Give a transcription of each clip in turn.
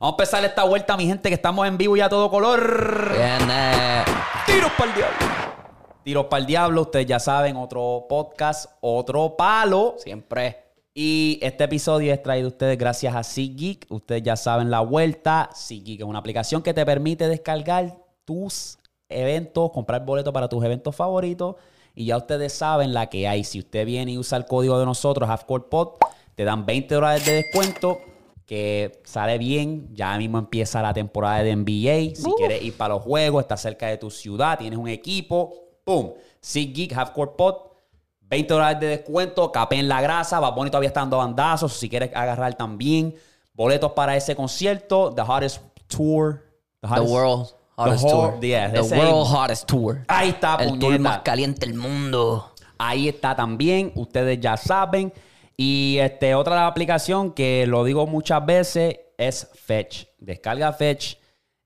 Vamos a empezar esta vuelta, mi gente, que estamos en vivo y a todo color. Viene. Tiros para el diablo. Tiros para el diablo, ustedes ya saben, otro podcast, otro palo. Siempre. Y este episodio es traído a ustedes gracias a SeatGeek. Ustedes ya saben la vuelta. SeatGeek es una aplicación que te permite descargar tus eventos, comprar boletos para tus eventos favoritos. Y ya ustedes saben la que hay. Si usted viene y usa el código de nosotros, HalfCorePod, te dan 20 dólares de descuento. Que sale bien. Ya mismo empieza la temporada de NBA. Si quieres ir para los juegos, está cerca de tu ciudad, tienes un equipo. ¡Pum! SeatGeek, HalfCorePod. 20 dólares de descuento, capen la grasa, va bonito todavía está dando bandazos, si quieres agarrar también boletos para ese concierto, The Hottest Tour. The hottest- World Hottest the Tour. yeah, The World. Hottest Tour. Ahí está, El tour más caliente del mundo. Ahí está también, ustedes ya saben. Y este, otra aplicación que lo digo muchas veces es Fetch. Descarga Fetch.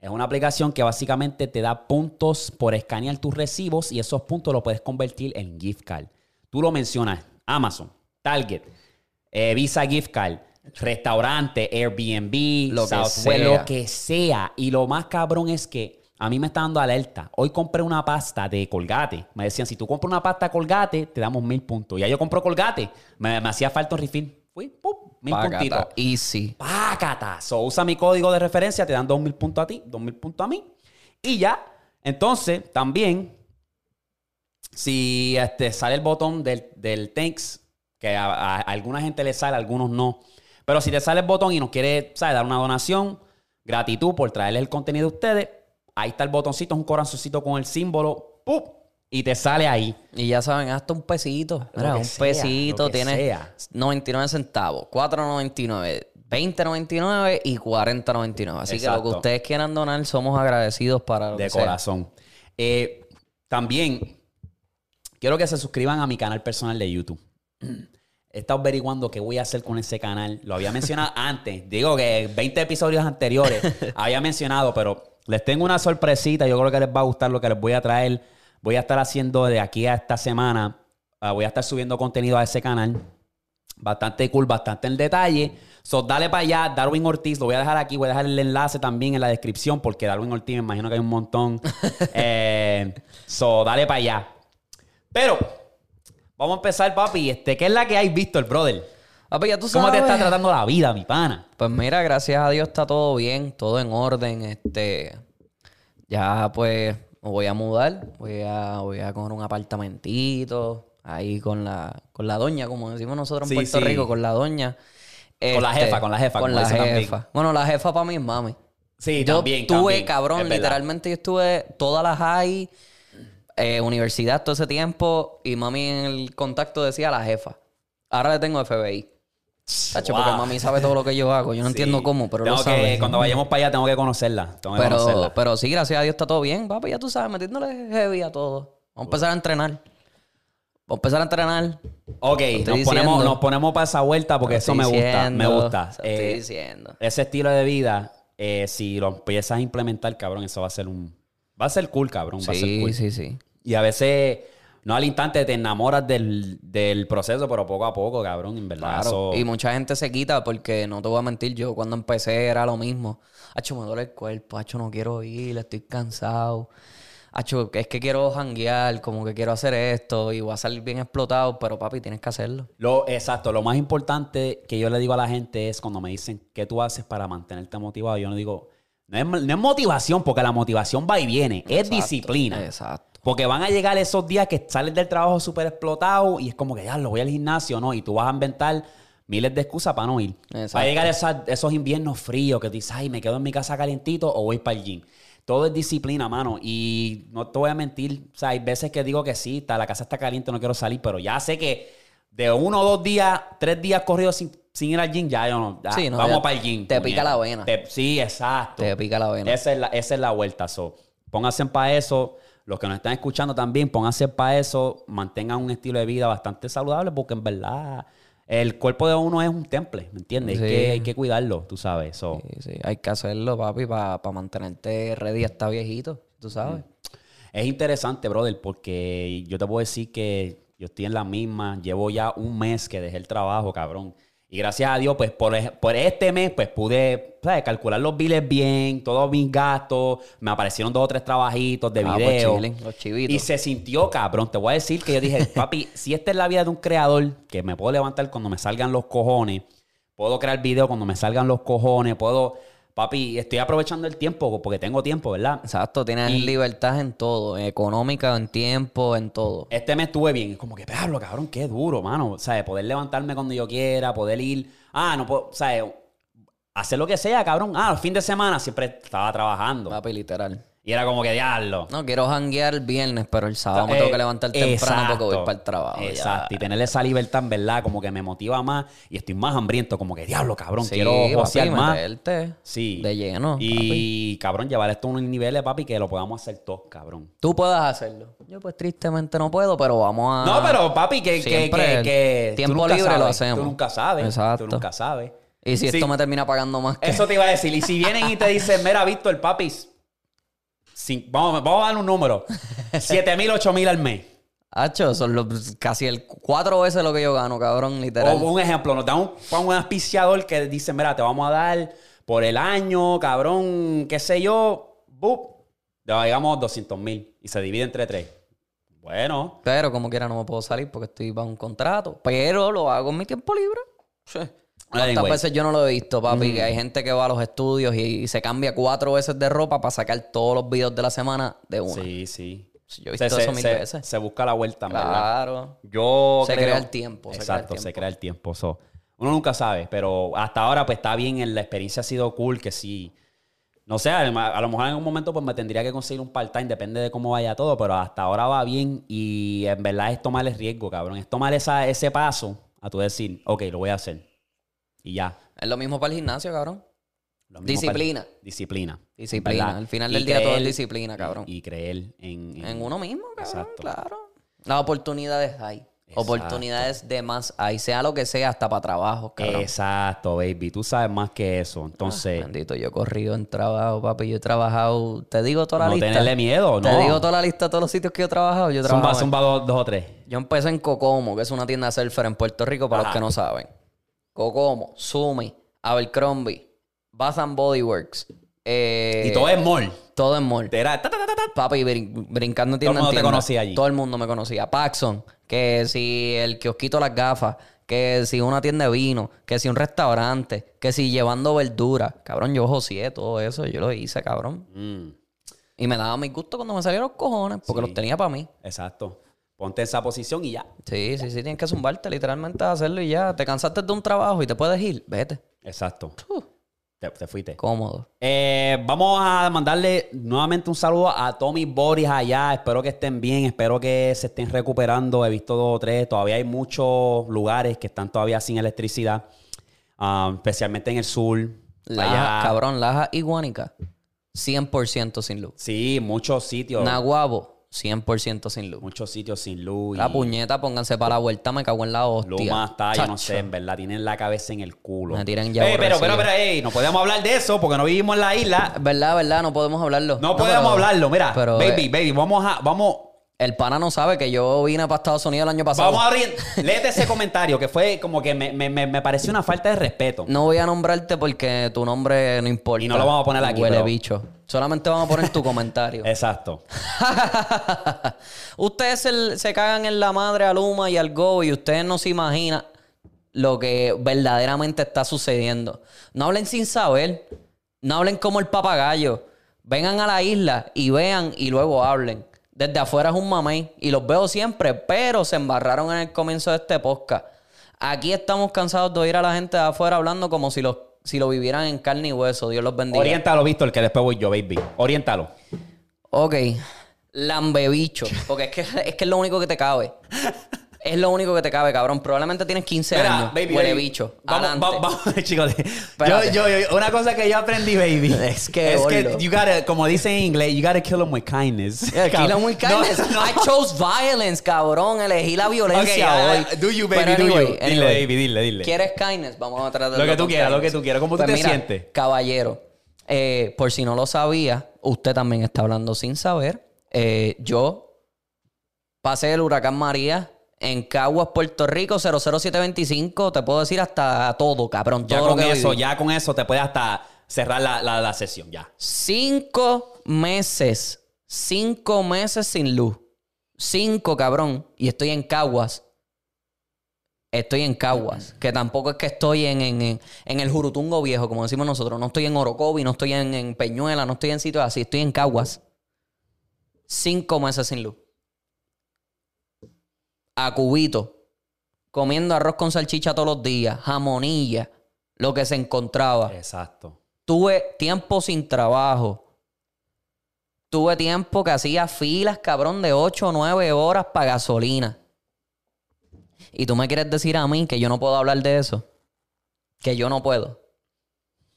Es una aplicación que básicamente te da puntos por escanear tus recibos y esos puntos los puedes convertir en gift card. Tú lo mencionas, Amazon, Target, eh, Visa Gift Card, restaurante, Airbnb, Lo que Southwest, sea. lo que sea. Y lo más cabrón es que a mí me está dando alerta. Hoy compré una pasta de Colgate. Me decían, si tú compras una pasta Colgate, te damos mil puntos. Ya yo compro Colgate. Me, me hacía falta un refill. Fui, ¡pum! Mil puntitos. Easy. Pácata. So, usa mi código de referencia, te dan dos mil puntos a ti, dos mil puntos a mí. Y ya. Entonces, también, si este, sale el botón del, del thanks, que a, a- a alguna gente le sale, a algunos no. Pero si te sale el botón y nos quiere ¿sabes? dar una donación, gratitud por traerles el contenido a ustedes, ahí está el botoncito, es un corazoncito con el símbolo, ¡pum! Y te sale ahí. Y ya saben, hasta un pesito. Mira, un sea, pesito tiene sea. 99 centavos, 4.99, 20.99 y 40.99. Así que lo que ustedes quieran donar, somos agradecidos para lo de que sea. corazón. Eh, también quiero que se suscriban a mi canal personal de YouTube. He estado averiguando qué voy a hacer con ese canal. Lo había mencionado antes. Digo que 20 episodios anteriores había mencionado, pero les tengo una sorpresita. Yo creo que les va a gustar lo que les voy a traer. Voy a estar haciendo de aquí a esta semana. ah, voy a estar subiendo contenido a ese canal. Bastante cool, bastante en detalle. So, dale para allá, Darwin Ortiz, lo voy a dejar aquí, voy a dejar el enlace también en la descripción, porque Darwin Ortiz me imagino que hay un montón. Eh, so, dale para allá. Pero, vamos a empezar, papi. Este, ¿Qué es la que hay visto el brother? Papi, ya tú ¿Cómo te está tratando la vida, mi pana? Pues mira, gracias a Dios está todo bien, todo en orden. Este, ya pues me voy a mudar, voy a, voy a coger un apartamentito ahí con la, con la doña, como decimos nosotros en Sí, Puerto sí. Rico, con la doña. Con la Este, jefa, con la jefa, Con la también. jefa. Bueno, la jefa para mis mami. Sí, yo también, estuve, también, cabrón, literalmente yo estuve todas las high, eh, universidad todo ese tiempo y mami en el contacto decía la jefa. Ahora le tengo FBI. Tacho, Wow. porque mami sabe todo lo que yo hago. Yo no Sí. entiendo cómo, pero Tengo lo que- sabe. Cuando vayamos para allá, tengo que conocerla. Tengo que Pero, conocerla. pero sí, gracias a Dios está todo bien, papi. Ya tú sabes, metiéndole heavy a todo. Vamos a empezar a entrenar. Vamos a empezar a entrenar. Ok, nos ponemos, diciendo. nos ponemos para esa vuelta porque eso me gusta. Me gusta. estoy Eh, diciendo. ese estilo de vida, eh, si lo empiezas a implementar, cabrón, eso va a ser un. Va a ser cool, cabrón. Va a ser Sí, cool. sí, sí. Y a veces, no al instante te enamoras del, del proceso, pero poco a poco, cabrón, en verdad. Claro. Y mucha gente se quita porque no te voy a mentir, yo cuando empecé era lo mismo. Hacho, me duele el cuerpo, hacho, no quiero ir, estoy cansado. Hacho, es que quiero janguear, como que quiero hacer esto y voy a salir bien explotado, pero papi, tienes que hacerlo. Lo, exacto, lo más importante que yo le digo a la gente es cuando me dicen qué tú haces para mantenerte motivado. Yo no digo, no es, no es motivación, porque la motivación va y viene, es Exacto, disciplina. Exacto. Porque van a llegar esos días que sales del trabajo súper explotado y es como que ya lo voy al gimnasio, ¿no? Y tú vas a inventar miles de excusas para no ir. Exacto. Va a llegar esos inviernos fríos que dices, ay, me quedo en mi casa calientito o voy para el gym. Todo es disciplina, mano. Y no te voy a mentir. O sea, hay veces que digo que sí, está, la casa está caliente, no quiero salir, pero ya sé que de uno o dos días, tres días corridos sin, sin ir al gym, ya yo no. ya, Sí, no, vamos ya para el gym. te pica la vena. Te- sí, exacto. Te pica la vena. Esa es la, esa es la vuelta. So, pónganse para eso. Los que nos están escuchando también, pónganse para eso. Mantengan un estilo de vida bastante saludable porque en verdad el cuerpo de uno es un temple, ¿me entiendes? Hay, Sí. que, hay que cuidarlo, tú sabes. So, Sí, sí, hay que hacerlo, papi, para mantenerte ready hasta viejito, tú sabes. Es interesante, brother, porque yo te puedo decir que yo estoy en la misma. Llevo ya un mes que dejé el trabajo, cabrón. Y gracias a Dios, pues por, ej- por este mes, pues pude ¿sabes? calcular los biles bien, todos mis gastos. Me aparecieron dos o tres trabajitos de Ah, pues video. los chivitos. y se sintió cabrón. Te voy a decir que yo dije, papi, si esta es la vida de un creador, que me puedo levantar cuando me salgan los cojones, puedo crear video cuando me salgan los cojones, puedo. Papi, estoy aprovechando el tiempo porque tengo tiempo, ¿verdad? Exacto, tienes Y- libertad en todo, en económica, en tiempo, en todo. Este mes estuve bien. Es como que, Pablo, cabrón, qué duro, mano. O sea, poder levantarme cuando yo quiera, poder ir. Ah, no puedo. O sea, hacer lo que sea, cabrón. Ah, el fin de semana siempre estaba trabajando. Papi, literal. Y era como que diablo. No, quiero janguear el viernes, pero el sábado me Eh, tengo que levantar temprano porque voy para el trabajo. ya. Exacto. Y tenerle esa libertad, en verdad, como que me motiva más. Y estoy más hambriento, como que, diablo, cabrón, Sí, quiero josear más. meterte Sí. De lleno. papi. Y, cabrón, llevar esto a un nivel, papi, que lo podamos hacer todos, cabrón. Tú puedas hacerlo. Yo pues tristemente no puedo, pero vamos a... No, pero papi, que, que, Siempre que, tiempo libre lo hacemos. Tú nunca sabes. Exacto. Tú nunca sabes. Y si Sí. esto me termina pagando más que... Eso te iba a decir. Y si vienen y te dicen, mira, Víctor, papi, cin- vamos, vamos a dar un número. 7 mil, 8 mil al mes. Hacho, son los, casi el cuatro veces lo que yo gano, cabrón, literal. O un ejemplo, nos da un, un auspiciador que dice, mira, te vamos a dar por el año, cabrón, qué sé yo, bup, digamos 200 mil y se divide entre tres. Bueno, Pero como quiera no me puedo salir porque estoy bajo un contrato. Pero lo hago en mi tiempo libre. Sí. ¿Cuántas Anyway. veces yo no lo he visto, papi? Que hay gente que va a los estudios y, y se cambia cuatro veces de ropa para sacar todos los videos de la semana de una. sí, sí. Yo he visto eso mil se, veces. se busca la vuelta, en ¿verdad? Claro. Yo Se creo- crea el tiempo, se crea el Exacto, se tiempo. crea el tiempo. so, uno nunca sabe, pero hasta ahora pues está bien, la experiencia ha sido cool, que sí. No sé, a lo mejor en algún momento pues me tendría que conseguir un part-time, depende de cómo vaya todo, pero hasta ahora va bien y en verdad es tomar el riesgo, cabrón. Es tomar esa, ese paso a tu decir, ok, lo voy a hacer. Y ya. Es lo mismo para el gimnasio, cabrón. Disciplina. para- disciplina. Disciplina. ¿verdad? Al final Y del día todo es disciplina, cabrón. Y, creer en, en- En uno mismo, cabrón, Exacto. claro. Las oportunidades hay. Exacto. Oportunidades de más hay. Sea lo que sea, hasta para trabajo, cabrón. Exacto, baby. Tú sabes más que eso. Entonces, Bendito, yo he corrido en trabajo, papi. Yo he trabajado. Te digo toda la no lista. tenerle miedo, ¿no? Te digo toda la lista de todos los sitios que yo he trabajado. Yo he Zumba, trabajado. en- zumba dos, dos o tres. Yo empecé en Cocomo, que es una tienda surfer en Puerto Rico, para los que no saben. Cocomo, Sumi, Abercrombie, Bath and Body Works. eh, y todo es mall. todo en mall. Era ta. Papi, brin- brincando Todo el en tienda en mundo te conocía allí. Todo el mundo me conocía. Paxson, que si el kiosquito las gafas, que si una tienda de vino, que si un restaurante, que si llevando verduras. Cabrón, yo joseé todo eso, yo lo hice, cabrón. Mm, Y me daba mi gusto cuando me salieron los cojones, porque Sí. los tenía para mí. exacto. Ponte en esa posición y ya. Sí, sí, sí, tienes que zumbarte literalmente a hacerlo y ya. Te cansaste de un trabajo y te puedes ir, vete. Exacto. Uh, Te, te fuiste. cómodo. Eh, vamos a mandarle nuevamente un saludo a Tommy Boris allá. Espero que estén bien, espero que se estén recuperando. He visto dos o tres. Todavía hay muchos lugares que están todavía sin electricidad, ah, especialmente en el sur. Laja, Allá- cabrón, Laja y Guánica, 100% sin luz. Sí, muchos sitios. Naguabo, 100% sin luz. Muchos sitios sin luz. La y puñeta, pónganse para la vuelta, me cago en la hostia. Luma está, yo no sé, en verdad. Tienen la cabeza en el culo. Me tiran ya Ey, pero, pero, pero, ey, no podemos hablar de eso porque no vivimos en la isla. ¿Verdad, verdad? No podemos hablarlo. No, podemos pero- hablarlo. Mira, pero, baby, eh, baby, vamos a, vamos, El pana no sabe que yo vine para Estados Unidos el año pasado. vamos a abrir. Léete ese comentario que fue como que me, me, me, me pareció una falta de respeto. No voy a nombrarte porque tu nombre no importa. Y no lo vamos a poner aquí, Huele pero- bicho. Solamente vamos a poner tu comentario. Exacto. ustedes se, se cagan en la madre a Luma y al Go y ustedes no se imaginan lo que verdaderamente está sucediendo. No hablen sin saber. No hablen como el papagayo. Vengan a la isla y vean y luego hablen. Desde afuera es un mamey y los veo siempre, pero se embarraron en el comienzo de este podcast. Aquí estamos cansados de oír a la gente de afuera hablando como si, los, si lo vivieran en carne y hueso. Dios los bendiga. Oriéntalo, Víctor, que después voy yo, baby. Oriéntalo. Ok. Lambebicho. Porque es que, es que es lo único que te cabe. Es lo único que te cabe, cabrón. Probablemente tienes 15 Mira, años. baby, Huele baby. bicho. Vamos, vamos, chicos. Yo, yo, yo- una cosa que yo aprendí, baby. Es que, es que you gotta, como dicen en inglés, you gotta kill them with kindness. Yeah, kill 'em with kindness. no. I chose violence, cabrón. Elegí la violencia Ok, hoy. uh, do you, baby, Pero do anyway, you. Dile, baby, dile, dile. ¿Quieres kindness? Vamos a tratar Lo que tú quieras, lo que tú quieras. ¿Cómo tú te sientes? Caballero, eh, por si no lo sabía, usted también está hablando sin saber. Eh, yo pasé el huracán María En Caguas, Puerto Rico, 00725. Te puedo decir hasta todo, cabrón. Ya todo con que eso, viví. ya con eso te puede hasta cerrar la, la- la sesión, ya. Cinco meses. Cinco meses sin luz. Cinco, cabrón. Y estoy en Caguas. Estoy en Caguas. Que tampoco es que estoy en, en, en- en el Jurutungo Viejo, como decimos nosotros. No estoy en Orocovi, no estoy en, en Peñuela, no estoy en sitios así. Estoy en Caguas. Cinco meses sin luz. A cubito. Comiendo arroz con salchicha todos los días. Jamonilla. Lo que se encontraba. Exacto. Tuve tiempo sin trabajo. Tuve tiempo que hacía filas, cabrón, de 8 o 9 horas para gasolina. Y tú me quieres decir a mí que yo no puedo hablar de eso. Que yo no puedo.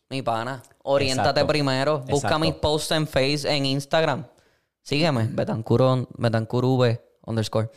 Mi pana, oriéntate Exacto. primero. Busca Exacto. mis posts en Face, en Instagram. Sígueme, Betancuro, Betancuro V underscore.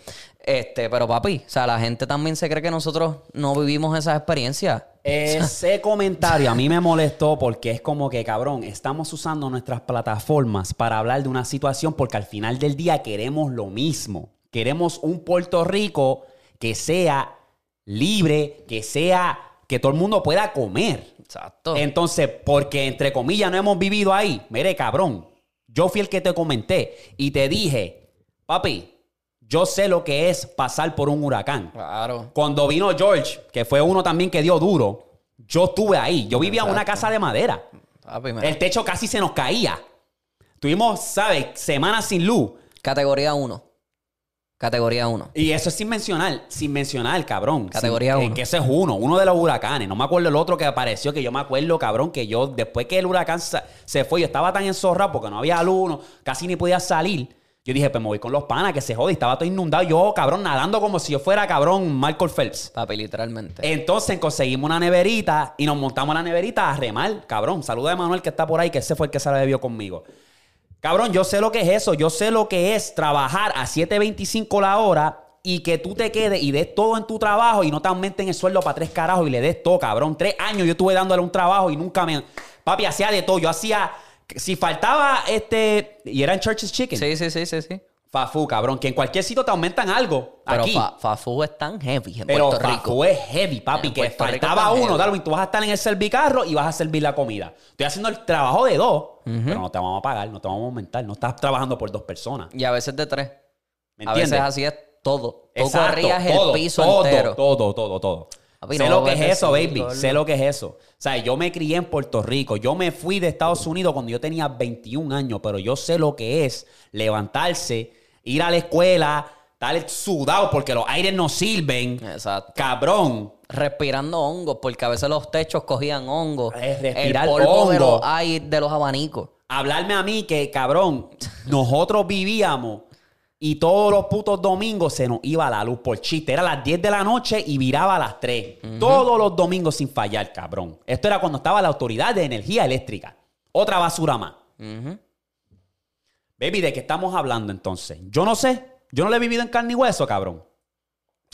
Este, pero papi, o sea, la gente también se cree que nosotros no vivimos esas experiencias. Ese comentario a mí me molestó porque es como que, cabrón, estamos usando nuestras plataformas para hablar de una situación porque al final del día queremos lo mismo. Queremos un Puerto Rico que sea libre, que sea, que todo el mundo pueda comer. Exacto. Entonces, porque entre comillas no hemos vivido ahí, mire, cabrón, yo fui el que te comenté y te dije, papi, yo sé lo que es pasar por un huracán. Claro. Cuando vino George, que fue uno también que dio duro, yo estuve ahí. Yo vivía en una casa de madera. Papi, mira. El techo casi se nos caía. Tuvimos, ¿sabes? Semanas sin luz. Categoría 1. Categoría 1. Y eso es sin mencionar, sin mencionar, cabrón. Categoría Sin- que- uno. Que ese es uno, uno de los huracanes. No me acuerdo el otro que apareció, que yo me acuerdo, cabrón, que yo, después que el huracán se fue, yo estaba tan enzorrado porque no había luz, no- casi ni podía salir. Yo dije, pues me voy con los panas, que se jode. y Estaba todo inundado. Yo, cabrón, nadando como si yo fuera, cabrón, Michael Phelps. Papi, literalmente. Entonces conseguimos una neverita y nos montamos la neverita a remar, cabrón. Saluda a Manuel que está por ahí, que ese fue el que se la bebió conmigo. Cabrón, yo sé lo que es eso. Yo sé lo que es trabajar a 7.25 la hora y que tú te quedes y des todo en tu trabajo y no te aumenten el sueldo para tres carajos y le des todo, cabrón. Tres años yo estuve dándole un trabajo y nunca me... Papi, hacía de todo. Yo hacía... Si faltaba este... Y era en Church's Chicken. Sí, sí, sí, sí, sí. Fafu, cabrón. Que en cualquier sitio te aumentan algo. Pero aquí. fa- Fafu es tan heavy en Pero Puerto Rico. Es heavy, papi, En que Puerto faltaba uno. Darwin. Tú vas a estar en el servicarro y vas a servir la comida. Estoy haciendo el trabajo de dos, pero no te vamos a pagar, no te vamos a aumentar. No estás trabajando por dos personas. Y a veces de tres. ¿Me A veces así es todo. Tú Exacto, corrías el piso todo, entero. Todo, todo, todo. Papi, sé no lo que es eso, baby. Sé lo que es eso. O sea, yo me crié en Puerto Rico. Yo me fui de Estados Unidos cuando yo tenía 21 años, pero yo sé lo que es levantarse, ir a la escuela, estar sudado porque los aires no sirven. Exacto. Cabrón. Respirando hongos, porque a veces los techos cogían hongos. Es respirar el polvo de hongo. los aire de los abanicos. hablarme a mí que, cabrón, nosotros vivíamos y todos los putos domingos se nos iba la luz por chiste. Era a las 10 de la noche y viraba a las 3. Todos los domingos sin fallar, cabrón. Esto era cuando estaba la autoridad de energía eléctrica. Otra basura más. Baby, ¿de qué estamos hablando entonces? Yo no sé. Yo no le he vivido en carne y hueso, cabrón.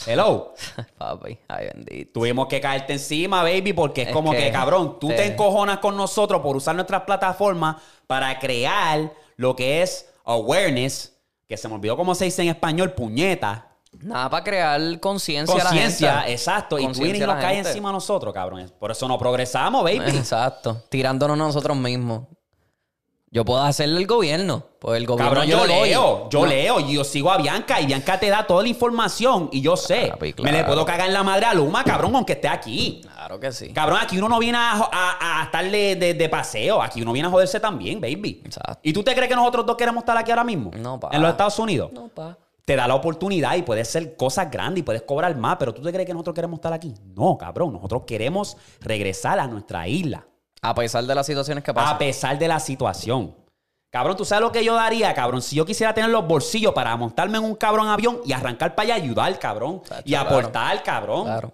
Hello. Papi, ay bendito. Tuvimos que caerte encima, baby, porque es, Es como que, que cabrón, tú te encojonas con nosotros por usar nuestras plataformas para crear lo que es awareness, que se me olvidó cómo se dice en español, puñeta. Nada para crear conciencia a la Conciencia, gente. exacto. Conciencia vienes y a nos gente. encima a nosotros, cabrón. Por eso no progresamos, baby. Exacto. Tirándonos nosotros mismos. Yo puedo hacerle el gobierno. Pues el gobierno Cabrón, yo lo doy. leo, yo No. leo, y yo sigo a Bianca y Bianca te da toda la información y yo sé. Me le puedo cagar en la madre a Luma, cabrón, aunque esté aquí. Claro que sí. Cabrón, aquí uno no viene a, a, a estar de, de- de paseo. Aquí uno viene a joderse también, baby. Exacto. ¿Y tú te crees que nosotros dos queremos estar aquí ahora mismo? No, pa. En los Estados Unidos. No, pa. Te da la oportunidad y puedes hacer cosas grandes y puedes cobrar más, pero ¿tú te crees que nosotros queremos estar aquí? No, cabrón. Nosotros queremos regresar a nuestra isla. A pesar de las situaciones que A pasan. pesar de la situación. Cabrón, ¿tú sabes lo que yo daría, cabrón? Si yo quisiera tener los bolsillos para montarme en un cabrón avión y arrancar para allá, ayudar, cabrón. Y claro. aportar, cabrón. Claro.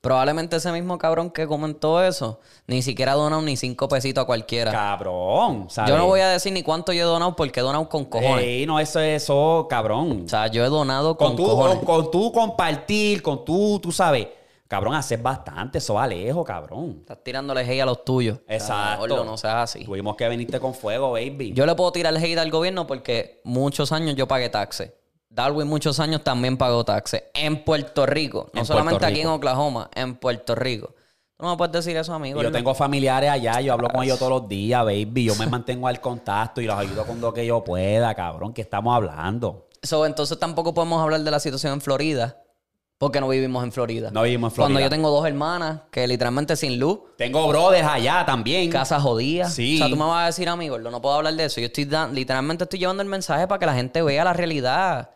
Probablemente ese mismo cabrón que comentó eso ni siquiera ha donado ni cinco pesitos a cualquiera. Cabrón, ¿sabes? Yo no voy a decir ni cuánto yo he donado porque he donado con cojones. Ey, no, eso es eso, cabrón. O sea, yo he donado con, con, tú, cojones. con, con tú compartir, con tú, tú sabes. Cabrón, haces bastante, eso va lejos, cabrón. Estás tirándole hate a los tuyos. Exacto. Gordo, no seas así. Tuvimos que venirte con fuego, baby. Yo le puedo tirar hate al gobierno porque muchos años yo pagué taxes. Darwin muchos años también pagó taxes. En Puerto Rico. No En solamente aquí en. Oklahoma, en Puerto Rico. Tú no me puedes decir eso, amigo. Yo tengo familiares allá, yo hablo con ellos todos los días, baby. Yo me mantengo al contacto y los ayudo con lo que yo pueda, cabrón, que estamos hablando. So, entonces tampoco podemos hablar de la situación en Florida. Porque no vivimos en Florida. No vivimos en Florida. Cuando yo tengo dos hermanas que literalmente sin luz, Tengo brothers allá también. casa jodida. Sí. O sea, tú me vas a decir, amigo, no puedo hablar de eso. Yo estoy dan- literalmente estoy llevando el mensaje para que la gente vea la realidad.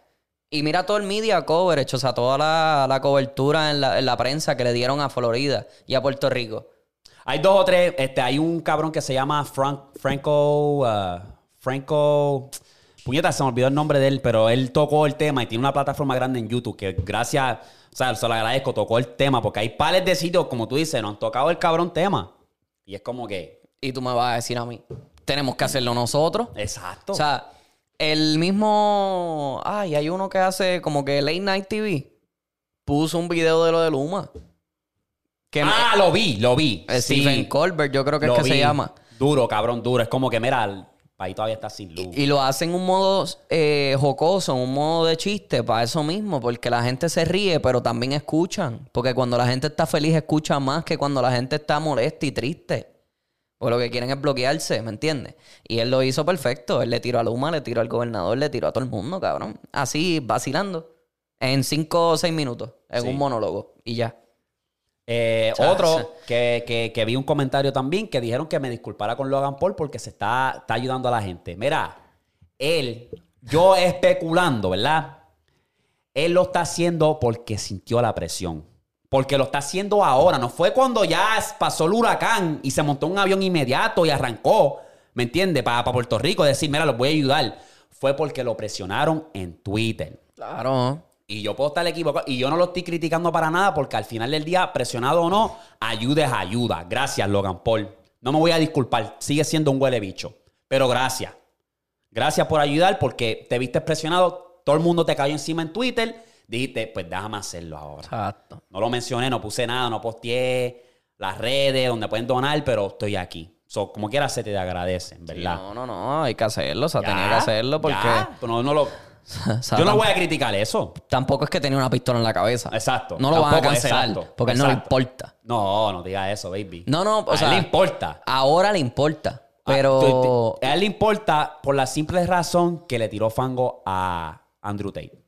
Y mira todo el media coverage, o sea, toda la, la cobertura en la, en la prensa que le dieron a Florida y a Puerto Rico. Hay dos o tres, este, hay un cabrón que se llama Frank, Franco, uh, Franco, puñeta, se me olvidó el nombre de él, pero él tocó el tema y tiene una plataforma grande en YouTube que gracias, o sea, se lo agradezco, tocó el tema, porque hay pales de sitios, como tú dices, no han tocado el cabrón tema. Y es como que, Y tú me vas a decir a mí, tenemos que hacerlo nosotros. exacto. O sea, el mismo. Ay, hay uno que hace como que Late Night TV. Puso un video de lo de Luma. Que me- ah, lo vi, lo vi. eh, Sí, Stephen Colbert, yo creo que es que se llama. Duro, cabrón, duro. Es como que, mira, país todavía está sin luz. Y lo hacen en un modo eh, jocoso, en un modo de chiste, para eso mismo, porque la gente se ríe, pero también escuchan. Porque cuando la gente está feliz, escucha más que cuando la gente está molesta y triste. Porque lo que quieren es bloquearse, ¿me entiendes? Y él lo hizo perfecto. Él le tiró a Luma, le tiró al gobernador, le tiró a todo el mundo, cabrón. Así, vacilando. En cinco o seis minutos, en Sí. un monólogo. Y ya. Eh, otro que, que- que vi un comentario también que dijeron que me disculpara con Logan Paul porque se está, está ayudando a la gente. Mira, él, yo especulando, ¿verdad? Él lo está haciendo porque sintió la presión. Porque lo está haciendo ahora. No fue cuando ya pasó el huracán y se montó un avión inmediato y arrancó, ¿me entiendes? Para, para Puerto Rico, decir, mira, los voy a ayudar. Fue porque lo presionaron en Twitter. Claro. Y yo puedo estar equivocado. Y yo no lo estoy criticando para nada porque al final del día, presionado o no, ayuda es ayuda. Gracias, Logan Paul. No me voy a disculpar. Sigue siendo un huele bicho. Pero gracias. Gracias por ayudar porque te viste presionado. Todo el mundo te cayó encima en Twitter. Dijiste, pues déjame hacerlo ahora. Exacto. No lo mencioné, no puse nada, no posteé las redes donde pueden donar, pero estoy aquí. So, como quiera se te agradece, Sí, ¿verdad? no, no, no. Hay que hacerlo. O sea, Ya, tenía que hacerlo porque. ya. No, no lo, yo no voy a criticar eso. Tampoco es que tenía una pistola en la cabeza. Exacto. No lo van a Tampoco, cancelar. exacto, porque él no le exacto. importa. No, no diga eso, baby. No, no, o a sea. él le importa. Ahora le importa. Ah, Pero. a él le importa por la simple razón que le tiró fango a Andrew Tate.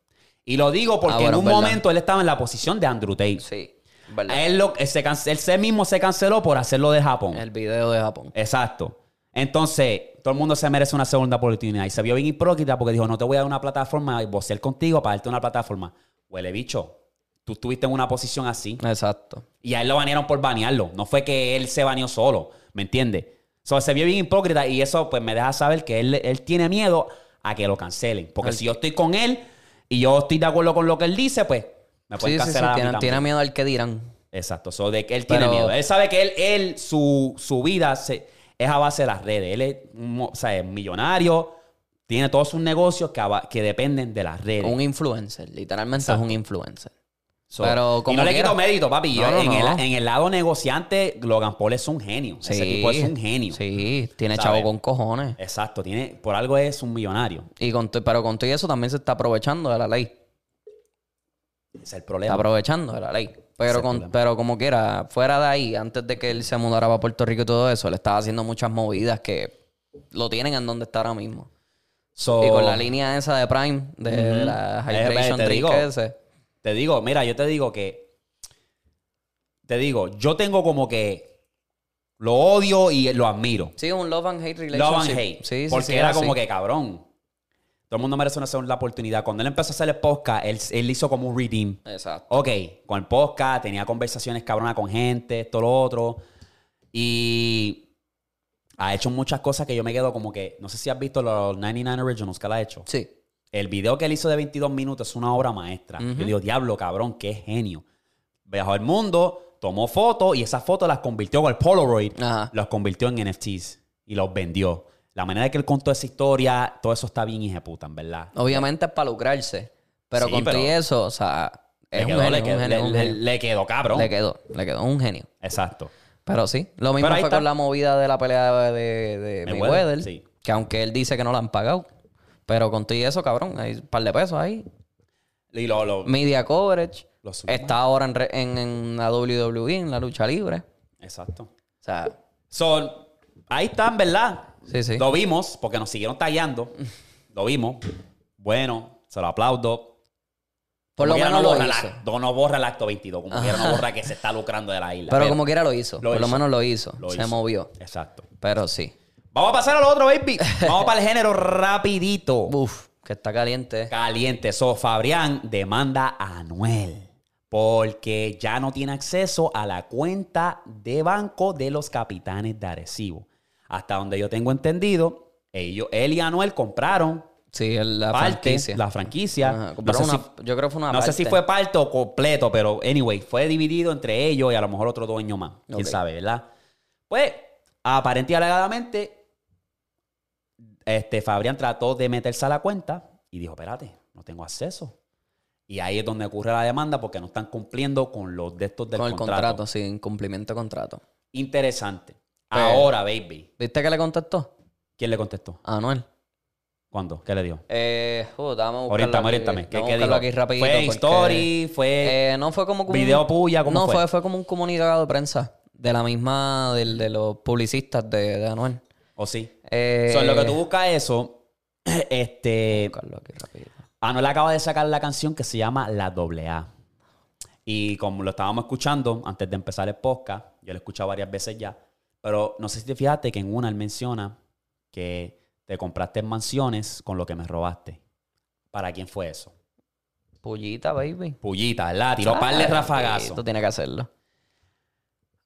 Y lo digo porque Ah, bueno, en un verdad. momento él estaba en la posición de Andrew Tate. sí, verdad. Él, lo, él, se él se mismo se canceló por hacerlo de Japón. El video de Japón. Exacto. Entonces, todo el mundo se merece una segunda oportunidad. Y se vio bien hipócrita porque dijo, no te voy a dar una plataforma y vocear contigo para darte una plataforma. Huele bicho. Tú estuviste en una posición así. Exacto. Y a él lo banearon por banearlo. No fue que él se baneó solo. ¿Me entiendes? So, se vio bien hipócrita y eso pues me deja saber que él, él tiene miedo a que lo cancelen. Porque si yo estoy con él y yo estoy de acuerdo con lo que él dice, pues me pueden Sí, sí, sí. cancelar a mí Tiene, miedo al que dirán. Exacto. So, de que él tiene miedo. Él sabe que él, él su, su vida se- es a base de las redes. Él es, un o sea, es millonario, tiene todos sus negocios que, dependen de las redes. Un influencer. Literalmente Exacto. es un influencer. So, pero y no le quito mérito, papi. Yo- No, no, en, no. El, en el lado negociante, Logan Paul es un genio. Ese tipo es un genio. Sí, tiene ¿Sabes? chavo con cojones. Exacto. Tiene, por algo es un millonario. Y con pero con todo eso también se está aprovechando de la ley. Es el Está problema. aprovechando de la ley. Pero, con, pero como quiera, fuera de ahí, antes de que él se mudara para Puerto Rico y todo eso, él estaba haciendo muchas movidas que lo tienen en donde está ahora mismo. So, Y con la línea esa de Prime, de la Eh, Hydration te Drink digo. ese. Te digo, mira, yo te digo que. Te digo, yo tengo como que. Lo odio y lo admiro. Sí, un love and hate relationship. Love and hate. Sí, sí, porque sí, era así. como que cabrón. Todo el mundo merece una segunda oportunidad. Cuando él empezó a hacer el podcast, él, él hizo como un redeem. Exacto. Ok, con el podcast, tenía conversaciones cabronas con gente, esto, lo otro. Y ha hecho muchas cosas que yo me quedo como que. No sé si has visto los 99 Originals que él ha hecho. Sí. El video que él hizo de 22 minutos es una obra maestra. Yo digo, diablo, cabrón, qué genio. Viajó al mundo, tomó fotos y esas fotos las convirtió con el Polaroid. Ajá. Los convirtió en NFTs y los vendió. La manera que él contó esa historia, todo eso está bien hijeputa, en verdad. Obviamente es para lucrarse. Pero Sí, con todo pero- y eso, o sea, Le es un genio, le un quedó- genio, le- un le- genio. le quedó cabrón. Le quedó, le quedó un genio. Exacto. Pero sí, lo mismo fue está. con la movida de la pelea de, de, de Mayweather, sí. que aunque él dice que no la han pagado, Pero con todo y eso, cabrón, hay un par de pesos ahí. Y lo, lo- Media coverage. lo. Está ahora en, en, en la WWE, en la lucha libre. Exacto. O sea, So, ahí están, ¿verdad? Sí, sí. Lo vimos porque nos siguieron tagueando. Lo vimos. Bueno, se lo aplaudo. por lo Como quiera, menos no lo borra hizo. el acto- no borra el acto 22. Como quiera, no borra que se está lucrando de la isla. Pero como quiera lo hizo. Lo por lo hizo. menos lo hizo. Lo Se hizo. movió. Exacto. Pero sí. Vamos a pasar a lo otro, baby. Vamos para el género rapidito. Uf, que está caliente. Caliente. So, Fabrián demanda a Anuel porque ya no tiene acceso a la cuenta de banco de los capitanes de Arecibo. Hasta donde yo tengo entendido, ellos, él y Anuel compraron Sí, la parte, franquicia. la franquicia. Ajá, No sé una- si- yo creo que fue una no sé si parte. fue parte o completo, pero anyway, fue dividido entre ellos y a lo mejor otro dueño más. Quién sabe, ¿verdad? Pues, aparente y alegadamente, este Fabrián trató de meterse a la cuenta y dijo: Espérate, no tengo acceso. Y ahí es donde ocurre la demanda porque no están cumpliendo con los de estos del Con el contrato. contrato, sí, incumplimiento de contrato. Interesante. Pero- Ahora, baby. ¿Viste que le contestó? ¿Quién le contestó? A Anuel. ¿Cuándo? ¿Qué le dio? Eh, uh, dame Oriéntame, oriéntame. ¿Qué, qué dijo? aquí rapidito ¿Fue porque- story? ¿Fue Eh, no fue como... como un- video puya? ¿Cómo no, fue? fue? como un comunicado de prensa de la misma, del, de los publicistas de, de Anuel. ¿O sí? Eh, So, lo que tú buscas eso, este, buscarlo aquí rapidito. Anuel acaba de sacar la canción que se llama La Doble A. Y como lo estábamos escuchando antes de empezar el podcast, yo lo he escuchado varias veces ya, pero no sé si te fijaste que en una él menciona que te compraste mansiones con lo que me robaste. ¿Para quién fue eso? Pullita, baby. Pullita, ¿verdad? Tiró par de Ah, rafagazos. Tú tienes que hacerlo.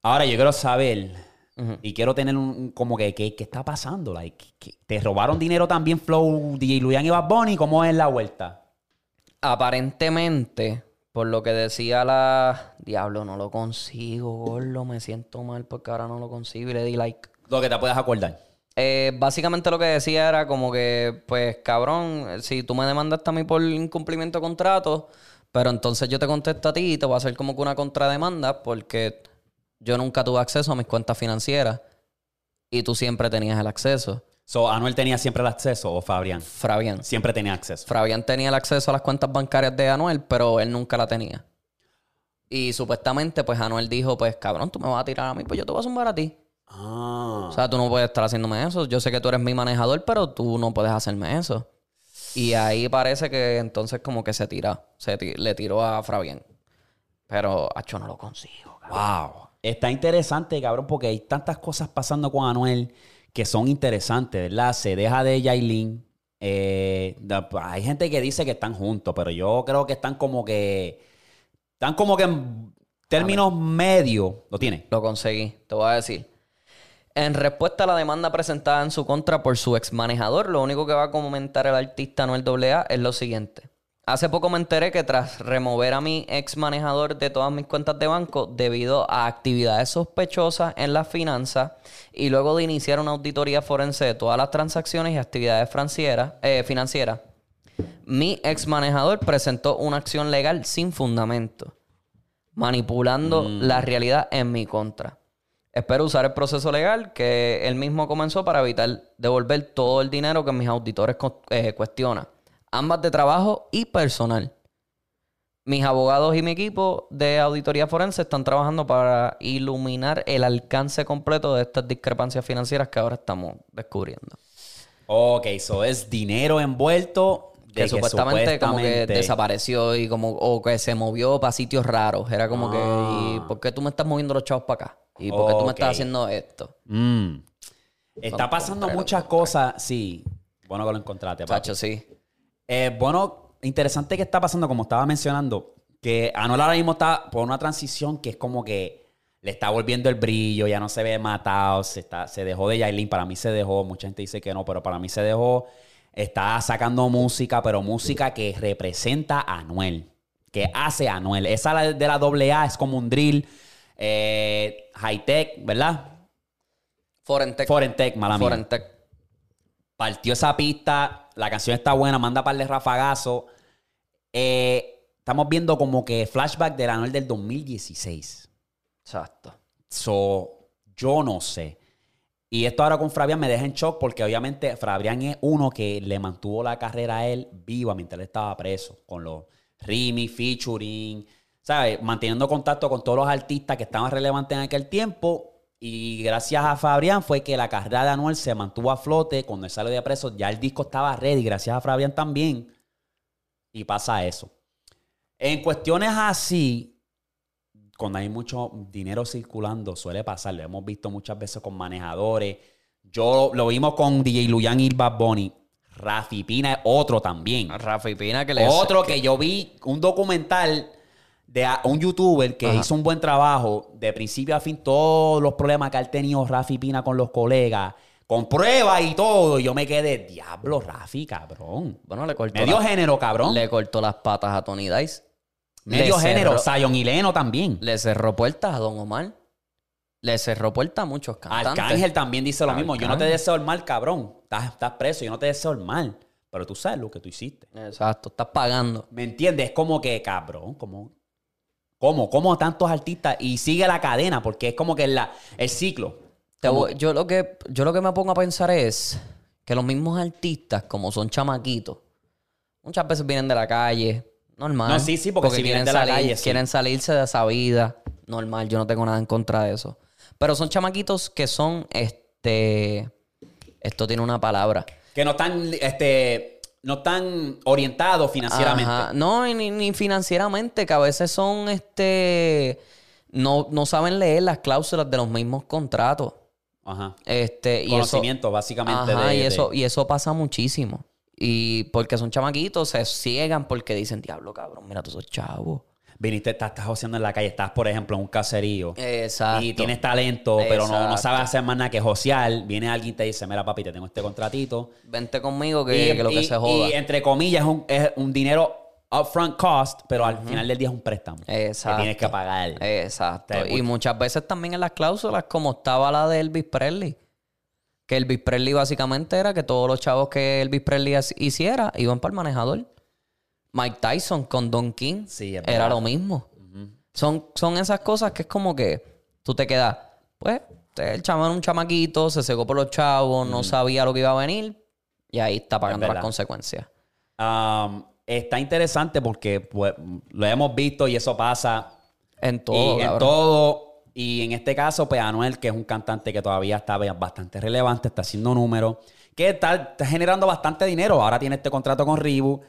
Ahora yo quiero saber Ujú. y quiero tener un, como que, ¿qué, está pasando? Like, ¿qué- ¿Te robaron dinero también Flow, DJ Luyan y Bad Bunny? ¿Cómo es la vuelta? Aparentemente, por lo que decía la... Diablo, no lo consigo, gordo. Me siento mal porque ahora no lo consigo y le di like. Lo que te puedas acordar. Eh, básicamente lo que decía era como que, pues, cabrón, si tú me demandaste a mí por incumplimiento de contrato, pero entonces yo te contesto a ti y te voy a hacer como que una contrademanda porque yo nunca tuve acceso a mis cuentas financieras y tú siempre tenías el acceso. So, ¿Anuel tenía siempre el acceso o Fabrián? Fabián. Siempre tenía acceso. Fabián tenía el acceso a las cuentas bancarias de Anuel, pero él nunca la tenía. Y supuestamente, pues Anuel dijo, pues, cabrón, tú me vas a tirar a mí, pues yo te voy a zumbar a ti. Ah. O sea, tú no puedes estar haciéndome eso. Yo sé que tú eres mi manejador, pero tú no puedes hacerme eso. Y ahí parece que entonces como que se tira. Se ti- le tiró a Fabián. Pero, acho, no lo consigo. cabrón. Wow. Está interesante, cabrón, porque hay tantas cosas pasando con Anuel que son interesantes, ¿verdad? Se deja de Yailin. Eh, da- hay gente que dice que están juntos, pero yo creo que están como que. Están como que en términos medios. ¿Lo tiene? Lo conseguí, te voy a decir. En respuesta a la demanda presentada en su contra por su ex manejador, lo único que va a comentar el artista Anuel AA es lo siguiente. Hace poco me enteré que tras remover a mi ex manejador de todas mis cuentas de banco debido a actividades sospechosas en las finanzas y luego de iniciar una auditoría forense de todas las transacciones y actividades financieras, eh, financieras, mi ex manejador presentó una acción legal sin fundamento, manipulando la realidad en mi contra. Espero usar el proceso legal que él mismo comenzó para evitar devolver todo el dinero que mis auditores eh, cuestionan, ambas de trabajo y personal. Mis abogados y mi equipo de auditoría forense están trabajando para iluminar el alcance completo de estas discrepancias financieras que ahora estamos descubriendo. Ok, eso es dinero envuelto. De que, supuestamente, como que desapareció y como o que se movió para sitios raros. Era como que, Ah. ¿y por qué tú me estás moviendo los chavos para acá? ¿Y por qué tú me estás haciendo esto? Mm. Está pasando muchas cosas. Sí. Bueno que lo encontraste. Chacho, sí. Eh, bueno, interesante que está pasando, como estaba mencionando, que Anuel ahora mismo está por una transición que es como que le está volviendo el brillo, ya no se ve matado, se, está, se dejó de Yailin, para mí se dejó, mucha gente dice que no, pero para mí se dejó, está sacando música, pero música que representa a Anuel, que hace a Anuel. Esa la- de la doble A es como un drill, eh, high tech, ¿verdad? Forentec. Foreign tech, mala mía Forentec. partió esa pista, la canción está buena, manda par de rafagazos. Eh, estamos viendo como que flashback del Anuel del 2016. Exacto. So, yo no sé. Y esto ahora con Fabián me deja en shock porque obviamente Fabián es uno que le mantuvo la carrera a él viva mientras él estaba preso, con los Rimi, featuring, ¿sabes? Manteniendo contacto con todos los artistas que estaban relevantes en aquel tiempo. Y gracias a Fabián fue que la carrera de Anuel se mantuvo a flote. Cuando él salió de preso, ya el disco estaba ready, gracias a Fabián también. Y pasa eso. En cuestiones así, cuando hay mucho dinero circulando, suele pasar. Lo hemos visto muchas veces con manejadores. Yo lo vimos con DJ Luyan y Bad Bunny. Rafi Pina es otro también. Rafi Pina que le Otro que yo vi un documental de un youtuber que Ajá. hizo un buen trabajo de principio a fin todos los problemas que ha tenido Rafi Pina con los colegas, con pruebas y todo. Y yo me quedé, diablo, Rafi, cabrón. Bueno, le cortó, Medio la- género, cabrón. le cortó las patas a Tony Dice. Medio le género. cerró- Zion y Leno también. Le cerró puertas a Don Omar. Le cerró puertas a muchos cantantes. Arcángel también dice lo mismo. Yo no te deseo el mal, cabrón. Estás, estás preso, yo no te deseo el mal. Pero tú sabes lo que tú hiciste. Exacto, estás pagando. ¿Me entiendes? Es como que, cabrón, como... ¿Cómo? ¿Cómo tantos artistas? Y sigue la cadena, porque es como que la, el ciclo. Te Como voy- yo, lo que, yo lo que me pongo a pensar es que los mismos artistas, como son chamaquitos, muchas veces vienen de la calle, normal. No, sí, sí, porque si vienen de la salir- calle, sí. Quieren salirse de esa vida, normal. Yo no tengo nada en contra de eso. Pero son chamaquitos que son, este... Esto tiene una palabra. Que no están, este, no están orientados financieramente. Ajá. No, ni, ni financieramente, que a veces son, este... No, no saben leer las cláusulas de los mismos contratos. Ajá. Este, y eso, Conocimiento, básicamente. Ajá, de- y de- eso, y eso pasa muchísimo. Y porque son chamaquitos, se ciegan porque dicen, diablo, cabrón, mira, tú sos chavo. Viniste, estás, estás joseando en la calle, estás, por ejemplo, en un caserío. Exacto. Y tienes talento, pero no, sabes hacer más nada que josear. Viene alguien y te dice, mira, papi, te tengo este contratito. Vente conmigo que, y, que lo que y- se joda. y, entre comillas, es un, es un dinero upfront cost, pero al final del día es un préstamo. Exacto. Que tienes que pagar. Exacto. Y muchas veces también en las cláusulas, como estaba la de Elvis Presley. Que Elvis Presley básicamente era que todos los chavos que Elvis Presley hiciera iban para el manejador. Mike Tyson con Don King Sí, era verdad. lo mismo. son, son esas cosas que es como que tú te quedas, pues, el chamo era un chamaquito, se secó por los chavos, no sabía lo que iba a venir y ahí está pagando las consecuencias. Um, está interesante porque pues, lo hemos visto y eso pasa En todo, y en todo. Y en este caso, pues Anuel, que es un cantante que todavía está bastante relevante, está haciendo números, que está, está generando bastante dinero. Ahora tiene este contrato con Reebok.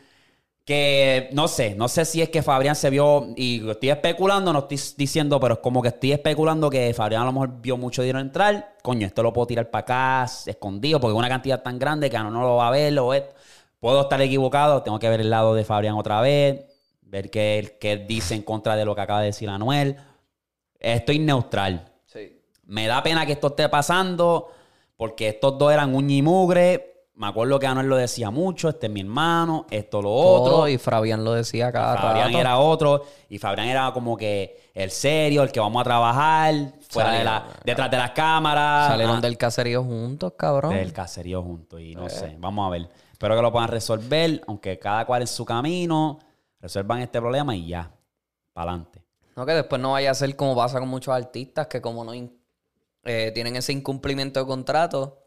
Que no sé, no sé si es que Fabrián se vio, y estoy especulando, no estoy diciendo, pero es como que estoy especulando que Fabrián a lo mejor vio mucho dinero entrar. Coño, esto lo puedo tirar para acá, escondido, porque es una cantidad tan grande que no, no lo va a ver. O puedo estar equivocado, tengo que ver el lado de Fabrián otra vez, ver qué, qué dice en contra de lo que acaba de decir Anuel. Estoy neutral. Sí. Me da pena que esto esté pasando porque estos dos eran uña y mugre. Me acuerdo que Anuel lo decía mucho, este es mi hermano, esto lo otro. Todo, y Fabián lo decía cada Fabrián rato. era otro y Fabrián era como que el serio, el que vamos a trabajar fuera de la, detrás de las cámaras. Salieron Ah, del cacerío juntos, cabrón. del caserío juntos y no Eh. sé, vamos a ver. Espero que lo puedan resolver, aunque cada cual en su camino, resuelvan este problema y ya, para adelante. No, que después no vaya a ser como pasa con muchos artistas que como no eh, tienen ese incumplimiento de contrato,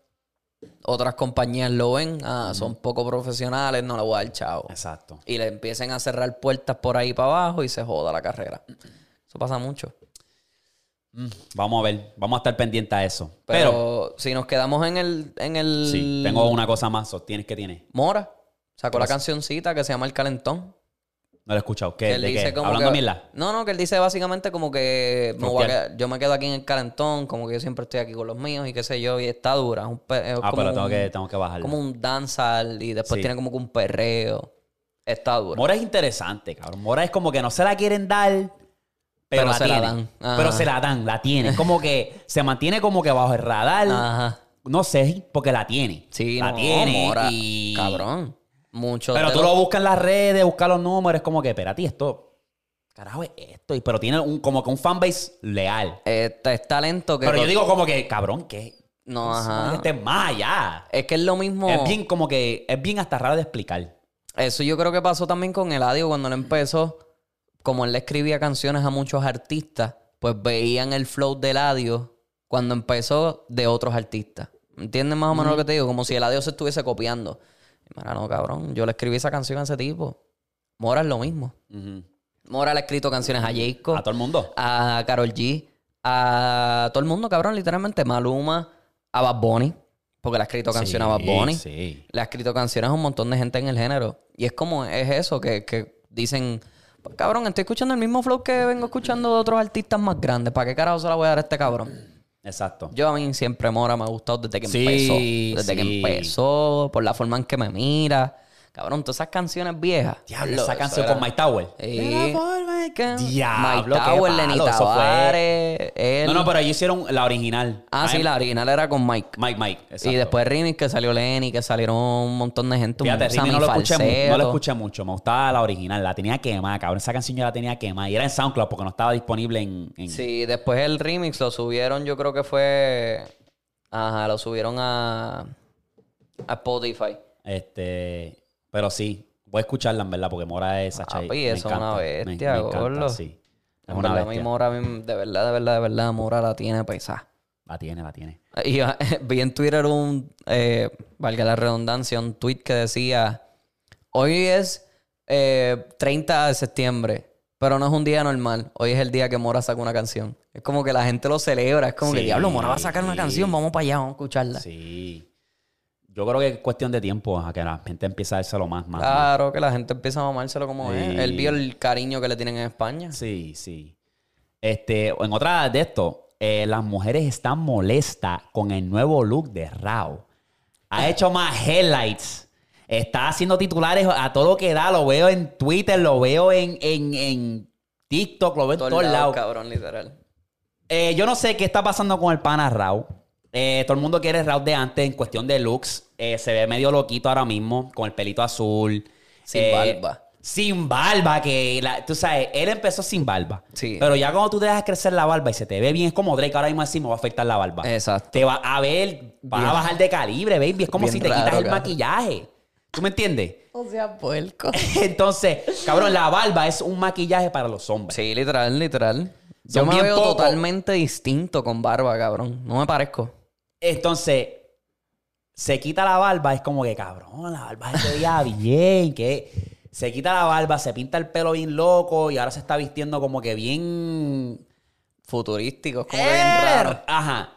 otras compañías lo ven, ah, son poco profesionales, no le voy a dar chavo. Exacto. Y le empiecen a cerrar puertas por ahí para abajo y se joda la carrera. Eso pasa mucho. Mm, Vamos a ver, vamos a estar pendientes a eso. Pero, Pero, si nos quedamos en el... En el sí, tengo una cosa más, sostienes que tiene. Mora sacó la cancioncita que se llama El Calentón. No lo he escuchado. ¿Qué? Que él ¿De dice qué? como ¿Hablando que- mierda? No, no, que él dice básicamente como que me voy a Frontear. quedar- yo me quedo aquí en el calentón, como que yo siempre estoy aquí con los míos y qué sé yo, y está dura. es un pe- es Ah, como pero tengo un- que, tengo que bajarlo. como un danzal y después Sí. tiene como que un perreo. Está dura. Mora es interesante, cabrón. Mora es como que no se la quieren dar, pero, Pero la se la dan. Ajá. Pero se la dan, la tiene. Es como que se mantiene como que bajo el radar. Ajá. No sé, porque la tiene. Sí, la no, tiene. Mora, y... Cabrón. Mucho. Pero tú lo buscas en las redes, buscas los números, es como que, espérate, esto. Carajo, es esto. Pero tiene un, como que un fanbase leal. Este, es talento que. Pero yo digo como que, cabrón, que. No, ajá. que esté más allá. Es que es lo mismo. Es bien como que. Es bien hasta raro de explicar. Eso yo creo que pasó también con Eladio cuando él empezó. Como él le escribía canciones a muchos artistas, pues veían el flow de Eladio cuando empezó de otros artistas. ¿Entiendes más o menos lo que te digo? Como si el adiós se estuviese copiando. Mira, no, cabrón. Yo le escribí esa canción a ese tipo. Mora es lo mismo. Ujú. Mora le ha escrito canciones a Jacob, A todo el mundo. a Carol G, a todo el mundo, cabrón, literalmente. Maluma, a Bad Bunny, porque le ha escrito canciones a Bad Bunny. Sí. Le ha escrito canciones a un montón de gente en el género. Y es como, es eso, que, que dicen, "Pues, cabrón, estoy escuchando el mismo flow que vengo escuchando de otros artistas más grandes. ¿Para qué carajo se la voy a dar a este cabrón? Exacto. Yo a mí siempre Mora me ha gustado desde que Sí, empezó. Desde que empezó, por la forma en que me mira. Cabrón, todas esas canciones viejas. Diablo, Lo- esa canción era- con Mike Tower. Sí. Diablo, Mike qué Tower, Lenny fue- Tavares. No, no, pero ellos hicieron la original. Ah, sí, la original era con Mike. Mike, Mike. Exacto. Y después remix que salió Lenny, que salieron un montón de gente. Fíjate, Sammy no lo, escuché, no lo escuché mucho. Me gustaba la original. La tenía quemada, cabrón. Esa canción yo la tenía quemada. Y era en SoundCloud porque no estaba disponible en... en- Sí, después el remix lo subieron, yo creo que fue. Ajá, lo subieron a. a Spotify. Este... Pero sí. Voy a escucharla, en verdad, porque Mora es Sacha. Me eso es una encanta. Me- bestia, me encanta, gordo. Sí. Es En una verdad, mi bestia. Mora, de verdad, de verdad, de verdad, Mora la tiene pesada. La tiene, la tiene. Y ah, vi en Twitter un, eh, valga la redundancia, un tweet que decía, hoy es eh, 30 de septiembre, pero no es un día normal, hoy es el día que Mora saca una canción. Es como que la gente lo celebra, es como que, diablo, Mora va a sacar una canción, vamos para allá, vamos a escucharla. Sí. Yo creo que es cuestión de tiempo a que la gente empiece a dárselo más, más. Claro, que la gente empieza a mamárselo como Sí. es. Él vio el cariño que le tienen en España. Sí, sí. Este, en otra de esto, eh, las mujeres están molestas con el nuevo look de Rao. Ha hecho más headlights. Está haciendo titulares a todo lo que da. Lo veo en Twitter, lo veo en, en, en TikTok, lo veo en Todos lados, lados. cabrón, literal. Eh, yo no sé qué está pasando con el pana Rao. Eh, todo el mundo quiere Rao de antes en cuestión de looks. Eh, se ve medio loquito ahora mismo, con el pelito azul. Sin Eh, barba. Sin barba, que la- tú sabes, él empezó sin barba. Sí. Pero ya cuando tú dejas crecer la barba y se te ve bien, es como Drake ahora mismo así, me va a afectar la barba. Exacto. Te va a ver, vas a bajar de calibre, baby. Es como Bien si te raro, quitas el maquillaje. ¿Tú me entiendes? O sea, puerco. Entonces, cabrón, la barba es un maquillaje para los hombres. Sí, literal, literal. Yo Son me veo totalmente distinto con barba, cabrón. No me parezco. Entonces, se quita la barba, es como que, cabrón, la barba se veía bien, que se quita la barba, se pinta el pelo bien loco y ahora se está vistiendo como que bien... Futurístico, como que bien raro. Ajá.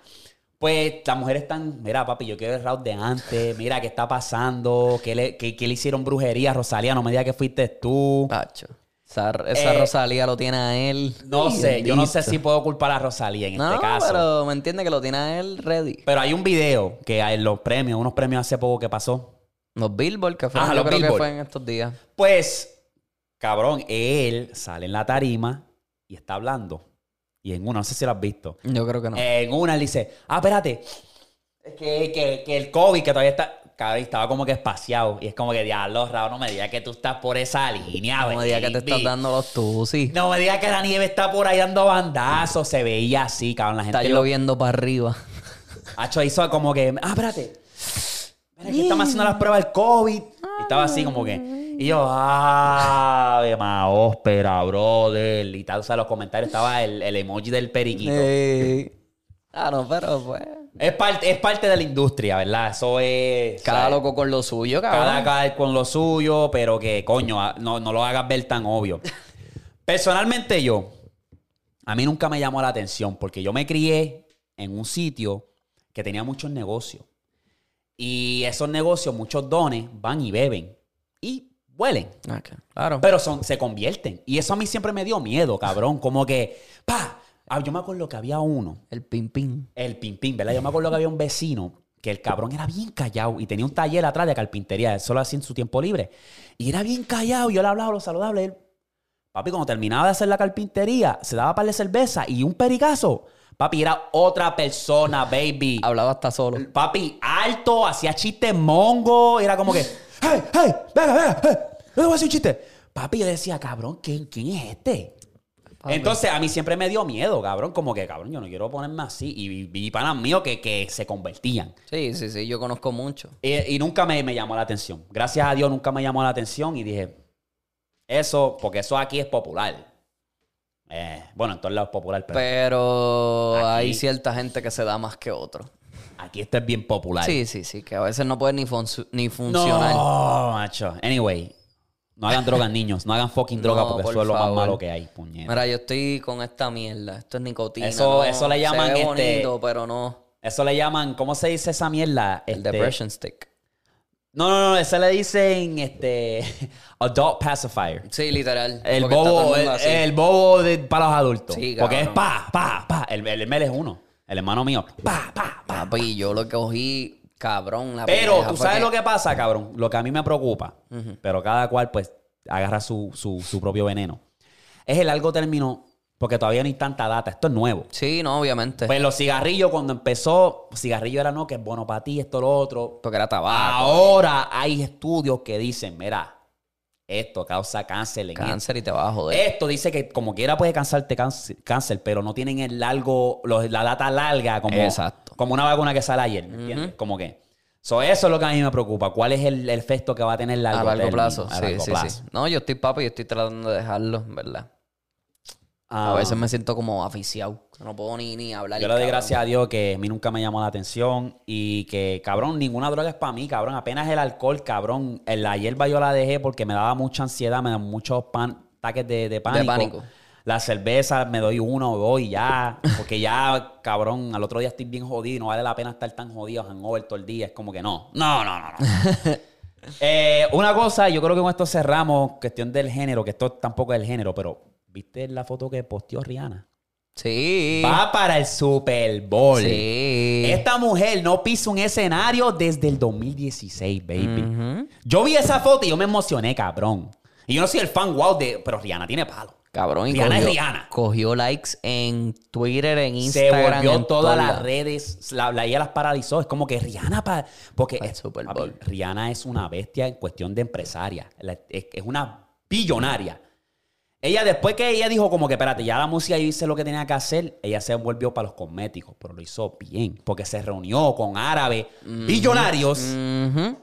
Pues las mujeres están, mira, papi, yo quiero el round de antes, mira qué está pasando, qué le, qué- qué le hicieron brujería a Rosalía, no me digas que fuiste tú. Tacho. Esa, esa Eh, Rosalía lo tiene a él. No sé, yo no sé si puedo culpar a Rosalía en No, este caso. pero me entiende que lo tiene a él ready. Pero hay un video que hay en los premios, unos premios hace poco que pasó. Los Billboard, que fue, Ajá, yo los creo Billboard. que fue en estos días. Pues, cabrón, él sale en la tarima y está hablando. Y en una, no sé si lo has visto. Yo creo que no. En una él dice, ah, espérate, es que, que, que el COVID que todavía está, cabrón, estaba como que espaciado. Y es como que, diablo, Raúl, no me digas que tú estás por esa línea, no me digas que te estás dando los tusis. No me digas que la nieve está por ahí dando bandazos. Se veía así, cabrón. La gente Está lo lloviendo para arriba. Hacho hizo como que, ah, espérate. Mira, que estamos haciendo las pruebas del COVID. Y estaba así como que. Y yo, ah, de maóspera, brother. Y tal, o sea, los comentarios estaba el, el emoji del periquito. Ah, no, pero pues. Es, parte, es parte de la industria, ¿verdad? Eso es. Cada ¿sabes? loco con lo suyo, Cada cabrón. cada con lo suyo, pero que, coño, ah, no, no lo hagas ver tan obvio. Personalmente yo, a mí nunca me llamó la atención porque yo me crié en un sitio que tenía muchos negocios. Y esos negocios, muchos dones, van y beben. Y huelen. Ok, Claro. Pero son, se convierten. Y eso a mí siempre me dio miedo, cabrón. Como que, pa, ah, yo me acuerdo que había uno El pin. el pimpín, ¿verdad? Yo me acuerdo que había un vecino que el cabrón era bien callado y tenía un taller atrás de carpintería, él solo hacía en su tiempo libre. Y era bien callado, yo le hablaba lo saludable. Él, papi, cuando terminaba de hacer la carpintería, se daba par de cerveza y un pericazo. Papi, era otra persona, baby. Hablaba hasta solo. Papi, alto, hacía chistes mongo. Era como que, hey, hey, venga, venga, hey, yo te voy a hacer un chiste. Papi, yo decía, cabrón, ¿quién, quién es este? Entonces, a mí siempre me dio miedo, cabrón. Como que, cabrón, yo no quiero ponerme así. Y vi, panas míos que, que se convertían. Sí, sí, sí. Yo conozco mucho. Y, y nunca me, me llamó la atención. Gracias a Dios nunca me llamó la atención. Y dije, eso, porque eso aquí es popular. Eh, bueno, en todos lados es popular, pero Pero Aquí- hay cierta gente que se da más que otro. aquí esto es bien popular. Sí, sí, sí, que a veces no puede ni, func- ni funcionar. No, macho. Anyway, no hagan drogas, niños. No hagan fucking droga No, porque por eso es lo más malo que hay, puñeta. Mira, yo estoy con esta mierda. Esto es nicotina. Eso- ¿no? eso le llaman, Se ve este- pero no. Eso le llaman, ¿cómo se dice esa mierda? El Este- depression stick. No, no, no, eso le dicen este adult pacifier. Sí, literal. El bobo, el el, el bobo de- para los adultos. Sí, Porque es pa, pa, pa. El, el Mel es uno. El hermano mío. Pa, pa, pa. Papi, yo lo cogí, cabrón. La Pero pendeja tú sabes lo que pasa, cabrón. Lo que a mí me preocupa, pero cada cual pues agarra su, su, su propio veneno. Es el largo término, porque todavía no hay tanta data. Esto es nuevo. Sí, no, obviamente. Pues los cigarrillos, cuando empezó, cigarrillo era no, que es bueno para ti, esto, lo otro. porque era tabaco. Ahora hay estudios que dicen, mira, esto causa cáncer en Cáncer y te va a joder. esto dice que como quiera puede causarte cáncer, cáncer, pero no tienen el largo, los- la data larga como, Exacto. Como una vacuna que sale ayer, ¿me entiendes? Como que. So, eso es lo que a mí me preocupa. ¿Cuál es el, el efecto que va a tener largo a largo término? plazo. A sí, largo sí, plazo. sí. No, yo estoy papi y estoy tratando de dejarlo, ¿verdad? Ah, A veces me siento como aficiado. No puedo ni, ni hablar. Yo le doy gracias a Dios que a mí nunca me llamó la atención y que, cabrón, ninguna droga es para mí, cabrón. Apenas el alcohol, cabrón. La hierba yo la dejé porque me daba mucha ansiedad, me daban muchos pan, ataques de, de pánico. pánico. La cerveza me doy uno o dos y ya. Porque ya, cabrón, al otro día estoy bien jodido y no vale la pena estar tan jodido, hangover todo el día. Es como que no. No, no, no, no. Eh, una cosa, yo creo que con esto cerramos, cuestión del género, que esto tampoco es el género, pero ¿viste la foto que posteó Rihanna? Sí. Va para el Super Bowl. Sí. Esta mujer no pisa un escenario desde el 2016, baby. Ujú. Yo vi esa foto y yo me emocioné, cabrón. Y yo no soy el fan wow de... Pero Rihanna tiene palo. Cabrón, y Rihanna es cogió, Rihanna. cogió likes en Twitter, en Se Instagram. volvió en todas las redes. La, la- ella las paralizó. Es como que Rihanna... pa- porque es- Super papi, Bowl. Rihanna es una bestia en cuestión de empresaria. La- es, es una billonaria. Ella después que ella dijo como que, espérate, ya la música hice lo que tenía que hacer, ella se volvió para los cosméticos, pero lo hizo bien, porque se reunió con árabes billonarios Ujú.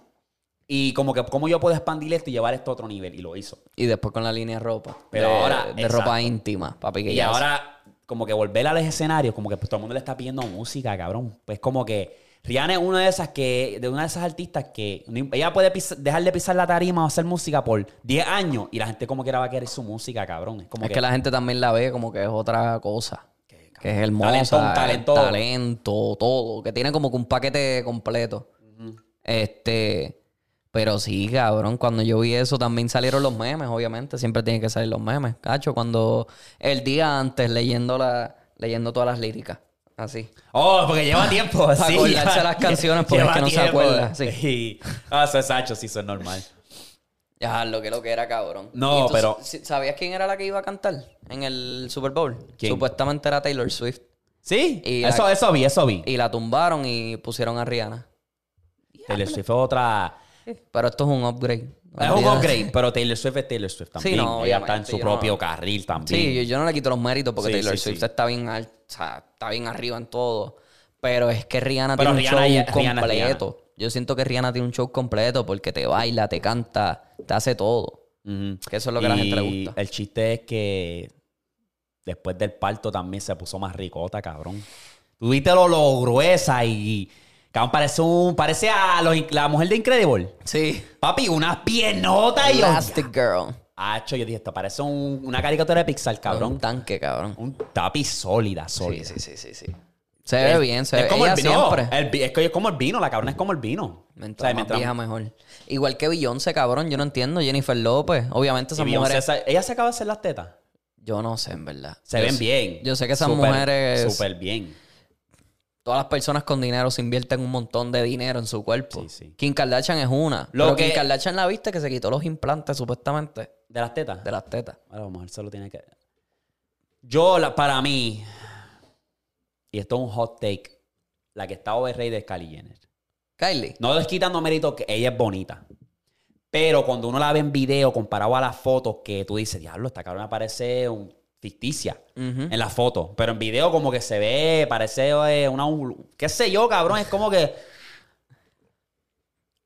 Y como que, ¿cómo yo puedo expandir esto y llevar esto a otro nivel? Y lo hizo. Y después con la línea de ropa. Pero de, ahora, De exacto. ropa íntima, papi. Que Y ya ahora, como que volver a los escenarios, como que pues, todo el mundo le está pidiendo música, cabrón. Pues como que Rihanna es una de esas que, de una de esas artistas que ella puede dejar de pisar la tarima o hacer música por 10 años y la gente como quiera va a querer su música, cabrón. Es como Es que, que la gente también la ve como que es otra cosa. Que es hermosa, Talento, talento. talento, todo. Que tiene como que un paquete completo. Este. Pero sí, cabrón, cuando yo vi eso también salieron los memes, obviamente. Siempre tienen que salir los memes. Cacho, cuando el día antes leyendo la, leyendo todas las líricas. Así. Oh, porque lleva tiempo. Para sí, acordarse ya- las canciones porque es que no se tiempo. acuerda, sí. Ah, eso es Sacho, sí, eso es normal. Ya, lo que lo que era, cabrón. No, ¿Y tú pero- ¿Sabías quién era la que iba a cantar en el Super Bowl? ¿Quién? Supuestamente era Taylor Swift. Sí, Y eso, la- eso vi, eso vi. Y la tumbaron y pusieron a Rihanna. Taylor Swift fue otra... Pero esto es un upgrade. Es un upgrade, pero Taylor Swift es Taylor Swift también. no, Ella está en su propio no- carril también. Sí, yo, yo no le quito los méritos porque Sí, Taylor sí, Swift sí. está bien al- o sea, está bien arriba en todo. Pero es que Rihanna Pero tiene Rihanna un show Rihanna completo. Yo siento que Rihanna tiene un show completo porque te baila, te canta, te hace todo. Que eso es lo que a la gente le gusta. El chiste es que después del parto también se puso más ricota, cabrón. Tú viste lo, lo gruesa y. Cabrón, parece un. Parece a los- la mujer de Incredible. Sí. Papi, una piernota y. Elastic Girl. Acho, yo dije, esto parece un- una caricatura de Pixar, Un cabrón. tanque, cabrón. Un tapi sólida, Sí, sólida. sí, sí, sí, sí. Se ve Es- bien, se es ve como ella el vino. siempre. el vi- es que es como el vino, la cabrona es como el vino. Mientras O sea, más mientras- vieja, mejor. Igual que Beyoncé, cabrón. Yo no entiendo. Jennifer López. Obviamente y esas Beyoncé mujeres... ella se acaba de hacer las tetas. Yo no sé, en verdad. Se Yo ven sé- bien. Yo sé que esas Súper- mujeres... Súper bien. Todas las personas con dinero se invierten un montón de dinero en su cuerpo. Sí, sí. Kim Kardashian es una. Lo Pero que- Kim Kardashian la viste que se quitó los implantes, supuestamente, ¿De las tetas? de las tetas. Bueno, a lo mejor solo tiene que. Yo, la- para mí, y esto es un hot take, la que está overrated es Kylie Jenner. Kylie. No les quitando mérito que ella es bonita. Pero cuando uno la ve en video comparado a las fotos que tú dices, diablo, esta cabrona parece un ficticia en la foto. Pero en video como que se ve, parece una... qué sé yo, cabrón, es como que...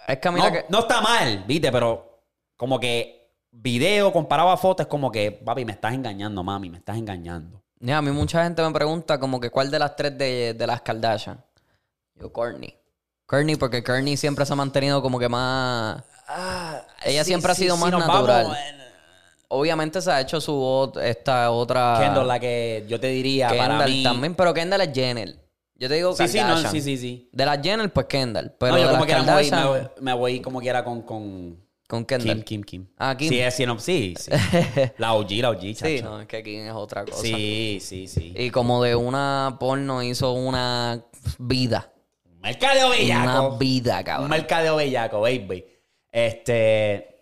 Es que No, que... no está mal, viste, pero como que video comparado a foto es como que, papi, me estás engañando, mami, me estás engañando. A mí mucha gente me pregunta como que cuál de las tres de, de las Kardashian. Yo, Kourtney. Kourtney porque Kourtney siempre se ha mantenido como que más... Ella siempre ha sido más natural. vamos, eh, Obviamente se ha hecho su ot- esta otra... Kendall, la que yo te diría para Kendall mí. también, pero Kendall es Jenner. Yo te digo Sí, sí, no, sí, sí, sí. De las Jenner, pues Kendall. Pero no, yo de como quiera me voy, Kardashian, me, voy, me voy como quiera con, con con Kendall. Kim, Kim, Kim. Ah, Kim. Sí, es, sí, no, sí, sí. la OG, la OG, chacho. Sí, no, es que Kim es otra cosa. Sí, sí, sí. Y como de una porno hizo una vida. Mercadeo Una bellaco. vida, Un cabrón. mercadeo bellaco, baby. Este...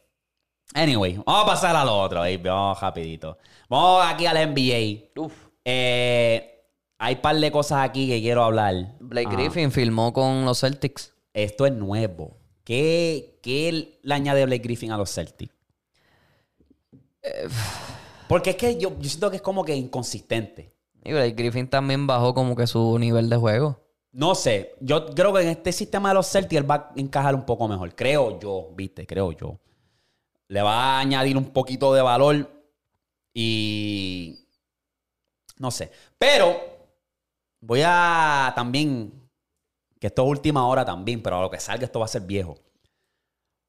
Anyway, vamos a pasar a lo otro, baby. Vamos rapidito. Vamos aquí al NBA. Uf. Eh, hay un par de cosas aquí que quiero hablar. Blake Ajá. Griffin filmó con los Celtics. Esto es nuevo. ¿Qué, qué le añade Blake Griffin a los Celtics? Porque es que yo, yo siento que es como que inconsistente. Y Blake Griffin también bajó como que su nivel de juego. No sé, yo creo que en este sistema de los Celtics él va a encajar un poco mejor. Creo yo, viste, creo yo. Le va a añadir un poquito de valor y... No sé. Pero voy a también... Que esto es última hora también, pero a lo que salga esto va a ser viejo.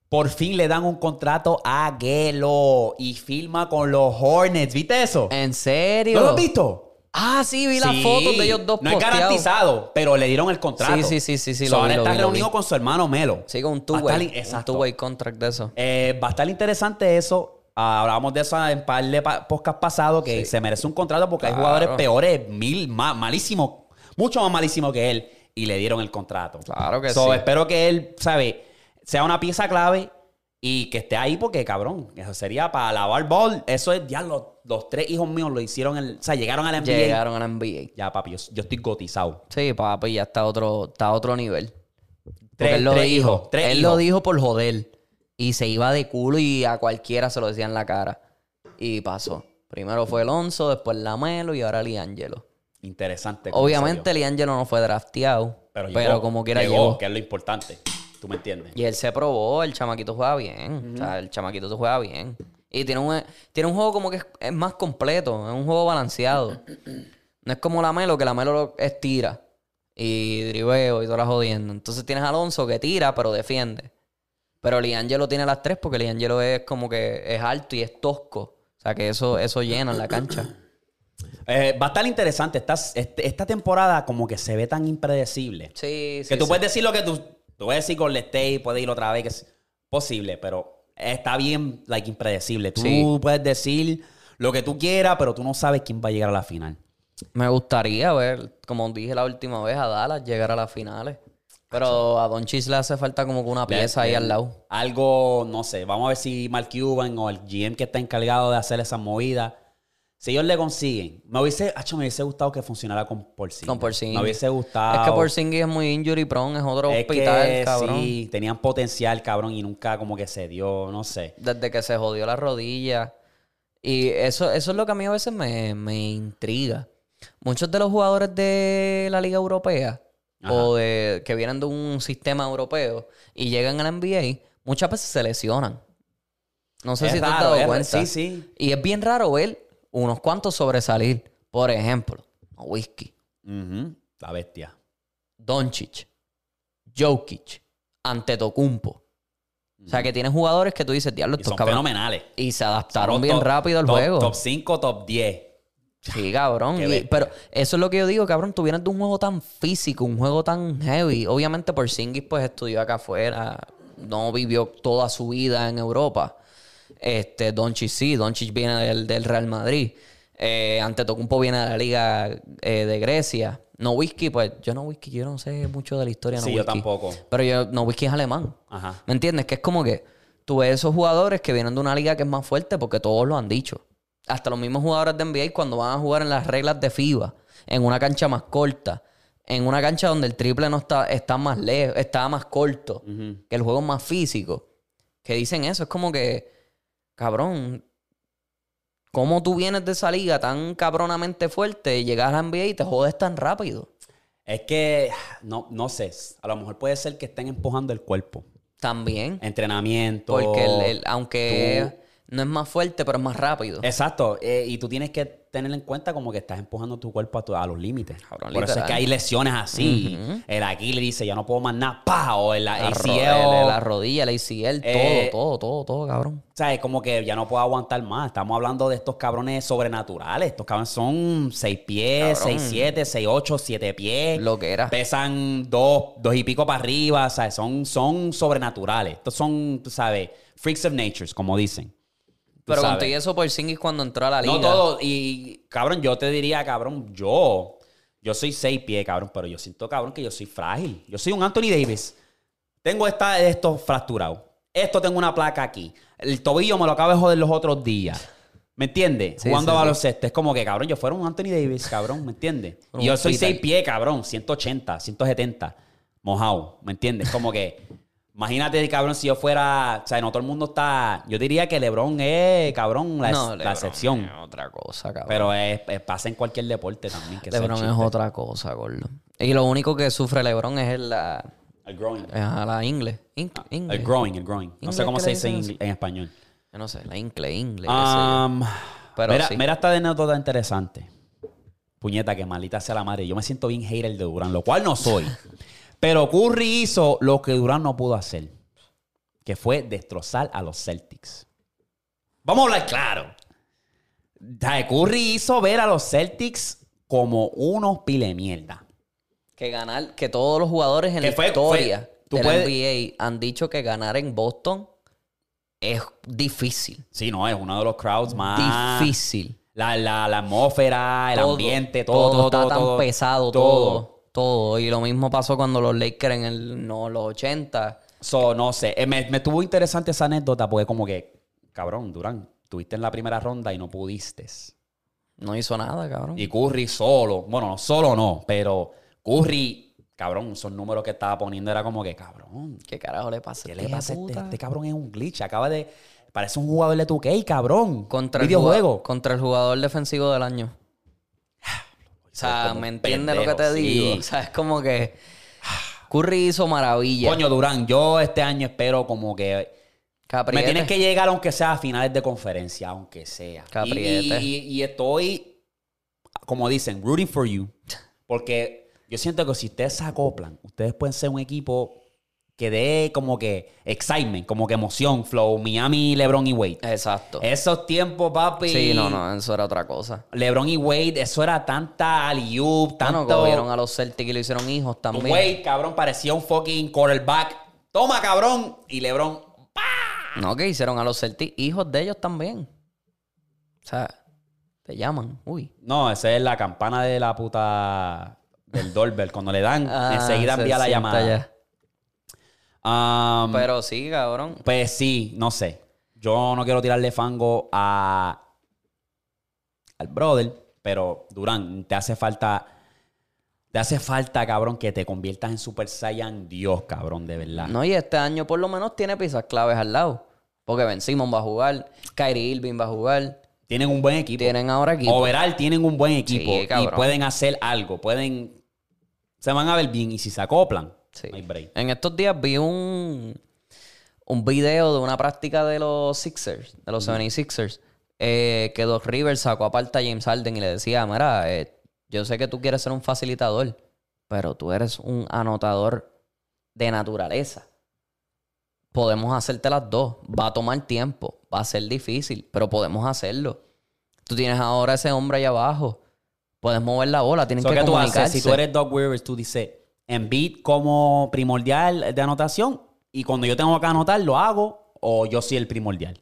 Por fin le dan un contrato a Gelo y firma con los Hornets. ¿Viste eso? ¿En serio? ¿No lo has visto? Ah, sí, vi las Sí. fotos de ellos dos No es garantizado, pero le dieron el contrato. Sí, sí, sí, sí, sí, So, lo ahora vi, lo está vi, lo reunido vi. con su hermano Melo. Sí, con un two-way. Un two-way contract de eso. Eh, va a estar interesante eso. Ah, hablábamos de eso en par de podcast pasados, que se merece un contrato porque hay jugadores peores, mil, más, malísimos, mucho más malísimos que él, y le dieron el contrato. Claro que So, sí. Espero que él, ¿sabe? Sea una pieza clave y que esté ahí porque, cabrón, eso sería para lavar ball. Eso es, ya los, los tres hijos míos lo hicieron, el, o sea, llegaron a la NBA. Llegaron a la NBA. Ya, papi, yo, yo estoy gotizado. Sí, papi, ya está a otro, está a otro nivel. Porque Tres- él lo tres dijo. hijos, tres él hijos. lo dijo por joder. Y se iba de culo y a cualquiera se lo decía en la cara. Y pasó. Primero fue Alonso, después Lamelo y ahora Liangelo. Interesante. Obviamente. Liangelo no fue drafteado. Pero, llegó, como quiera llegó, llegó. que es lo importante. ¿Tú me entiendes? Y él se probó, el chamaquito juega bien. O sea, el chamaquito se juega bien. Y tiene un, tiene un juego como que es, es más completo, es un juego balanceado. No es como la Melo, que la Melo lo estira y driveo y todas las jodiendo. Entonces tienes a Alonso que tira, pero defiende. Pero Liangelo tiene las tres porque Liangelo es como que es alto y es tosco. O sea, que eso, eso llena en la cancha. Eh, va a estar interesante. Estás- este- esta temporada como que se ve tan impredecible. Sí, sí. que tú sí. puedes decir lo que tú... Tú puedes decir con el State, puedes ir otra vez, que es posible, pero está bien, like, impredecible. Tú Sí. puedes decir lo que tú quieras, pero tú no sabes quién va a llegar a la final. Me gustaría ver, como dije la última vez, a Dallas llegar a las finales. Pero a Don Chis le hace falta como que una pieza ahí al lado. Algo, no sé, vamos a ver si Mark Cuban o el GM que está encargado de hacer esa movida, si ellos le consiguen, me hubiese, acho, me hubiese gustado que funcionara con Porzingis. Con Porzingis. Me hubiese gustado. Es que Porzingis es muy injury prone, es otro Es hospital, que cabrón. sí, tenían potencial, cabrón, y nunca como que se dio, no sé. Desde que se jodió la rodilla. Y eso, eso es lo que a mí a veces me, me intriga. Muchos de los jugadores de la Liga Europea o de que vienen de un sistema europeo y llegan a la NBA, muchas veces se lesionan. No sé Es si te has raro, dado es- cuenta. sí, sí. Y es bien raro ver unos cuantos sobresalir. Por ejemplo, Whisky, Ujú, La bestia. Doncic, Jokic, Antetokounmpo. O sea, que tienen jugadores que tú dices, diablo, Y estos son cabrones. fenomenales. Y se adaptaron Somos bien top- rápido al top- juego. Top 5, top 10. Sí, cabrón. Y- pero eso es lo que yo digo, cabrón. Tú vienes de un juego tan físico, un juego tan heavy. Obviamente, por pues estudió acá afuera. No vivió toda su vida en Europa. Este, Doncic sí. Doncic viene del, del Real Madrid. Eh, Antetokounmpo viene de la Liga eh, de Grecia. No Whisky, pues yo no Whisky, yo no sé mucho de la historia. Sí, no yo tampoco. Pero yo, no Whisky es alemán. Ajá. ¿Me entiendes? Que es como que tú ves esos jugadores que vienen de una liga que es más fuerte porque todos lo han dicho. Hasta los mismos jugadores de NBA cuando van a jugar en las reglas de FIBA, en una cancha más corta, en una cancha donde el triple no está, está más lejos, está más corto, que el juego es más físico, que dicen eso. Es como que, cabrón, ¿cómo tú vienes de esa liga tan cabronamente fuerte y llegas a la NBA y te jodes tan rápido? Es que, no, no sé, a lo mejor puede ser que estén empujando el cuerpo. También. Entrenamiento. Porque el- el- aunque tú- no es más fuerte, pero es más rápido. Exacto. eh, y tú tienes que tener en cuenta como que estás empujando tu cuerpo a, tu- a los límites. Cabrón, Por eso es que hay lesiones así. El Aquiles dice, ya no puedo más nada. ¡Pah! O el La, ACL. el- la rodilla, el ACL, Eh, todo, todo, todo, todo, cabrón. O sea, es como que ya no puedo aguantar más. Estamos hablando de estos cabrones sobrenaturales. Estos cabrones son 6 pies, Cabrón. 6, 7, 6, 8, 7 pies. Lo que era. Pesan 2, dos y pico para arriba. O sea, son, son sobrenaturales. Estos son, tú sabes, freaks of nature, como dicen. Pero sabes. contigo eso por Singis cuando entró a la liga. No todo. Y, cabrón, yo te diría, cabrón, yo. Yo soy 6 pies, cabrón, pero yo siento, cabrón, que yo soy frágil. Yo soy un Anthony Davis. Tengo esta, esto fracturado. Esto tengo una placa aquí. El tobillo me lo acabo de joder los otros días. ¿Me entiendes? Sí, Jugando sí, a sí. baloncesto. Es como que, cabrón, yo fuera un Anthony Davis, cabrón, ¿me entiendes? Y yo soy. 6 pies, cabrón, 180, 170. Mojado, ¿me entiendes? Como que, imagínate, cabrón, si yo fuera, o sea, no todo el mundo está, yo diría que LeBron es, cabrón, la, No, la LeBron excepción. es otra cosa, cabrón. Pero es, es- pasa en cualquier deporte también. Que LeBron es otra cosa, gordo. Y lo único que sufre LeBron es la, El growing. es a la ingle. In- ingle. El growing, el growing. No sé cómo se dice en, español. Yo no sé, la ingle, ingle. Um, Pero mira, sí. mira esta anécdota interesante. Puñeta, que malita sea la madre. Yo me siento bien hater de Durán, lo cual no soy. Pero Curry hizo lo que Durán no pudo hacer. Que fue destrozar a los Celtics. Vamos a hablar claro. Curry hizo ver a los Celtics como unos pile mierda. Que ganar, que todos los jugadores en la fue- historia fue- de puedes- la NBA han dicho que ganar en Boston es difícil. Sí, no, es uno de los crowds más... Difícil. La, la, la atmósfera, el Todo, ambiente, todo, todo, está todo, tan pesado, todo, todo. Y lo mismo pasó cuando los Lakers en el, no, los 80. So, no sé. Eh, me, me estuvo interesante esa anécdota porque como que, cabrón, Durán, tuviste en la primera ronda y no pudiste. No hizo nada, cabrón. Y Curry solo, bueno, no solo no, pero Curry, cabrón, esos números que estaba poniendo era como que, cabrón, ¿Qué carajo le pasa? ¿qué este le pasa este? Este cabrón es un glitch, acaba de... Parece un jugador de 2K, cabrón. Contra el, Videojuego. jugador, contra el jugador defensivo del año. O sea, ¿me entiendes lo que te sí. digo? O sea, es como que Curry hizo maravilla. Coño, Durán, yo este año espero como que Me tienes que llegar aunque sea a finales de conferencia, aunque sea. Que Y, apriete. y- y estoy, como dicen, rooting for you. Porque yo siento que si ustedes se acoplan, ustedes pueden ser un equipo que dé como que excitement, como que emoción, flow, Miami, LeBron y Wade. Exacto. Esos tiempos, papi. Sí, no, no, eso era otra cosa. LeBron y Wade, eso era tanta alley-oop, Tanto tanto... vieron a los Celtics y lo hicieron hijos también. Wade, cabrón, parecía un fucking quarterback. Toma, cabrón. Y LeBron, No, que hicieron a los Celtics hijos de ellos también. O sea, te llaman. Uy. No, esa es la campana de la puta del doorbell. Cuando le dan, Ah, enseguida se envía la llamada. ya. Um, Pero sí, cabrón. pues sí, no sé. Yo no quiero tirarle fango a al brother, pero Durán, te hace falta. Te hace falta, cabrón, que te conviertas en Super Saiyan Dios, cabrón, de verdad. No, y este año por lo menos tiene piezas claves al lado. Porque Ben Simmons va a jugar, Kyrie Irving va a jugar. Tienen un buen equipo. Tienen ahora equipo. Overall tienen un buen equipo Sí, y pueden hacer algo. Pueden. Se van a ver bien y si se acoplan, Sí. no hay break. En estos días vi un, un video de una práctica de los Sixers, de los 76ers, eh, que Doc Rivers sacó aparte a James Harden y le decía, mira, eh, yo sé que tú quieres ser un facilitador, pero tú eres un anotador de naturaleza. Podemos hacerte las dos. Va a tomar tiempo, va a ser difícil, pero podemos hacerlo. Tú tienes ahora ese hombre allá abajo. Puedes mover la bola, tienen So, que ¿Qué tú comunicarse. haces? Si tú eres Doc Rivers, tú dices Embiid como primordial de anotación y cuando yo tengo que anotar, lo hago o yo soy el primordial.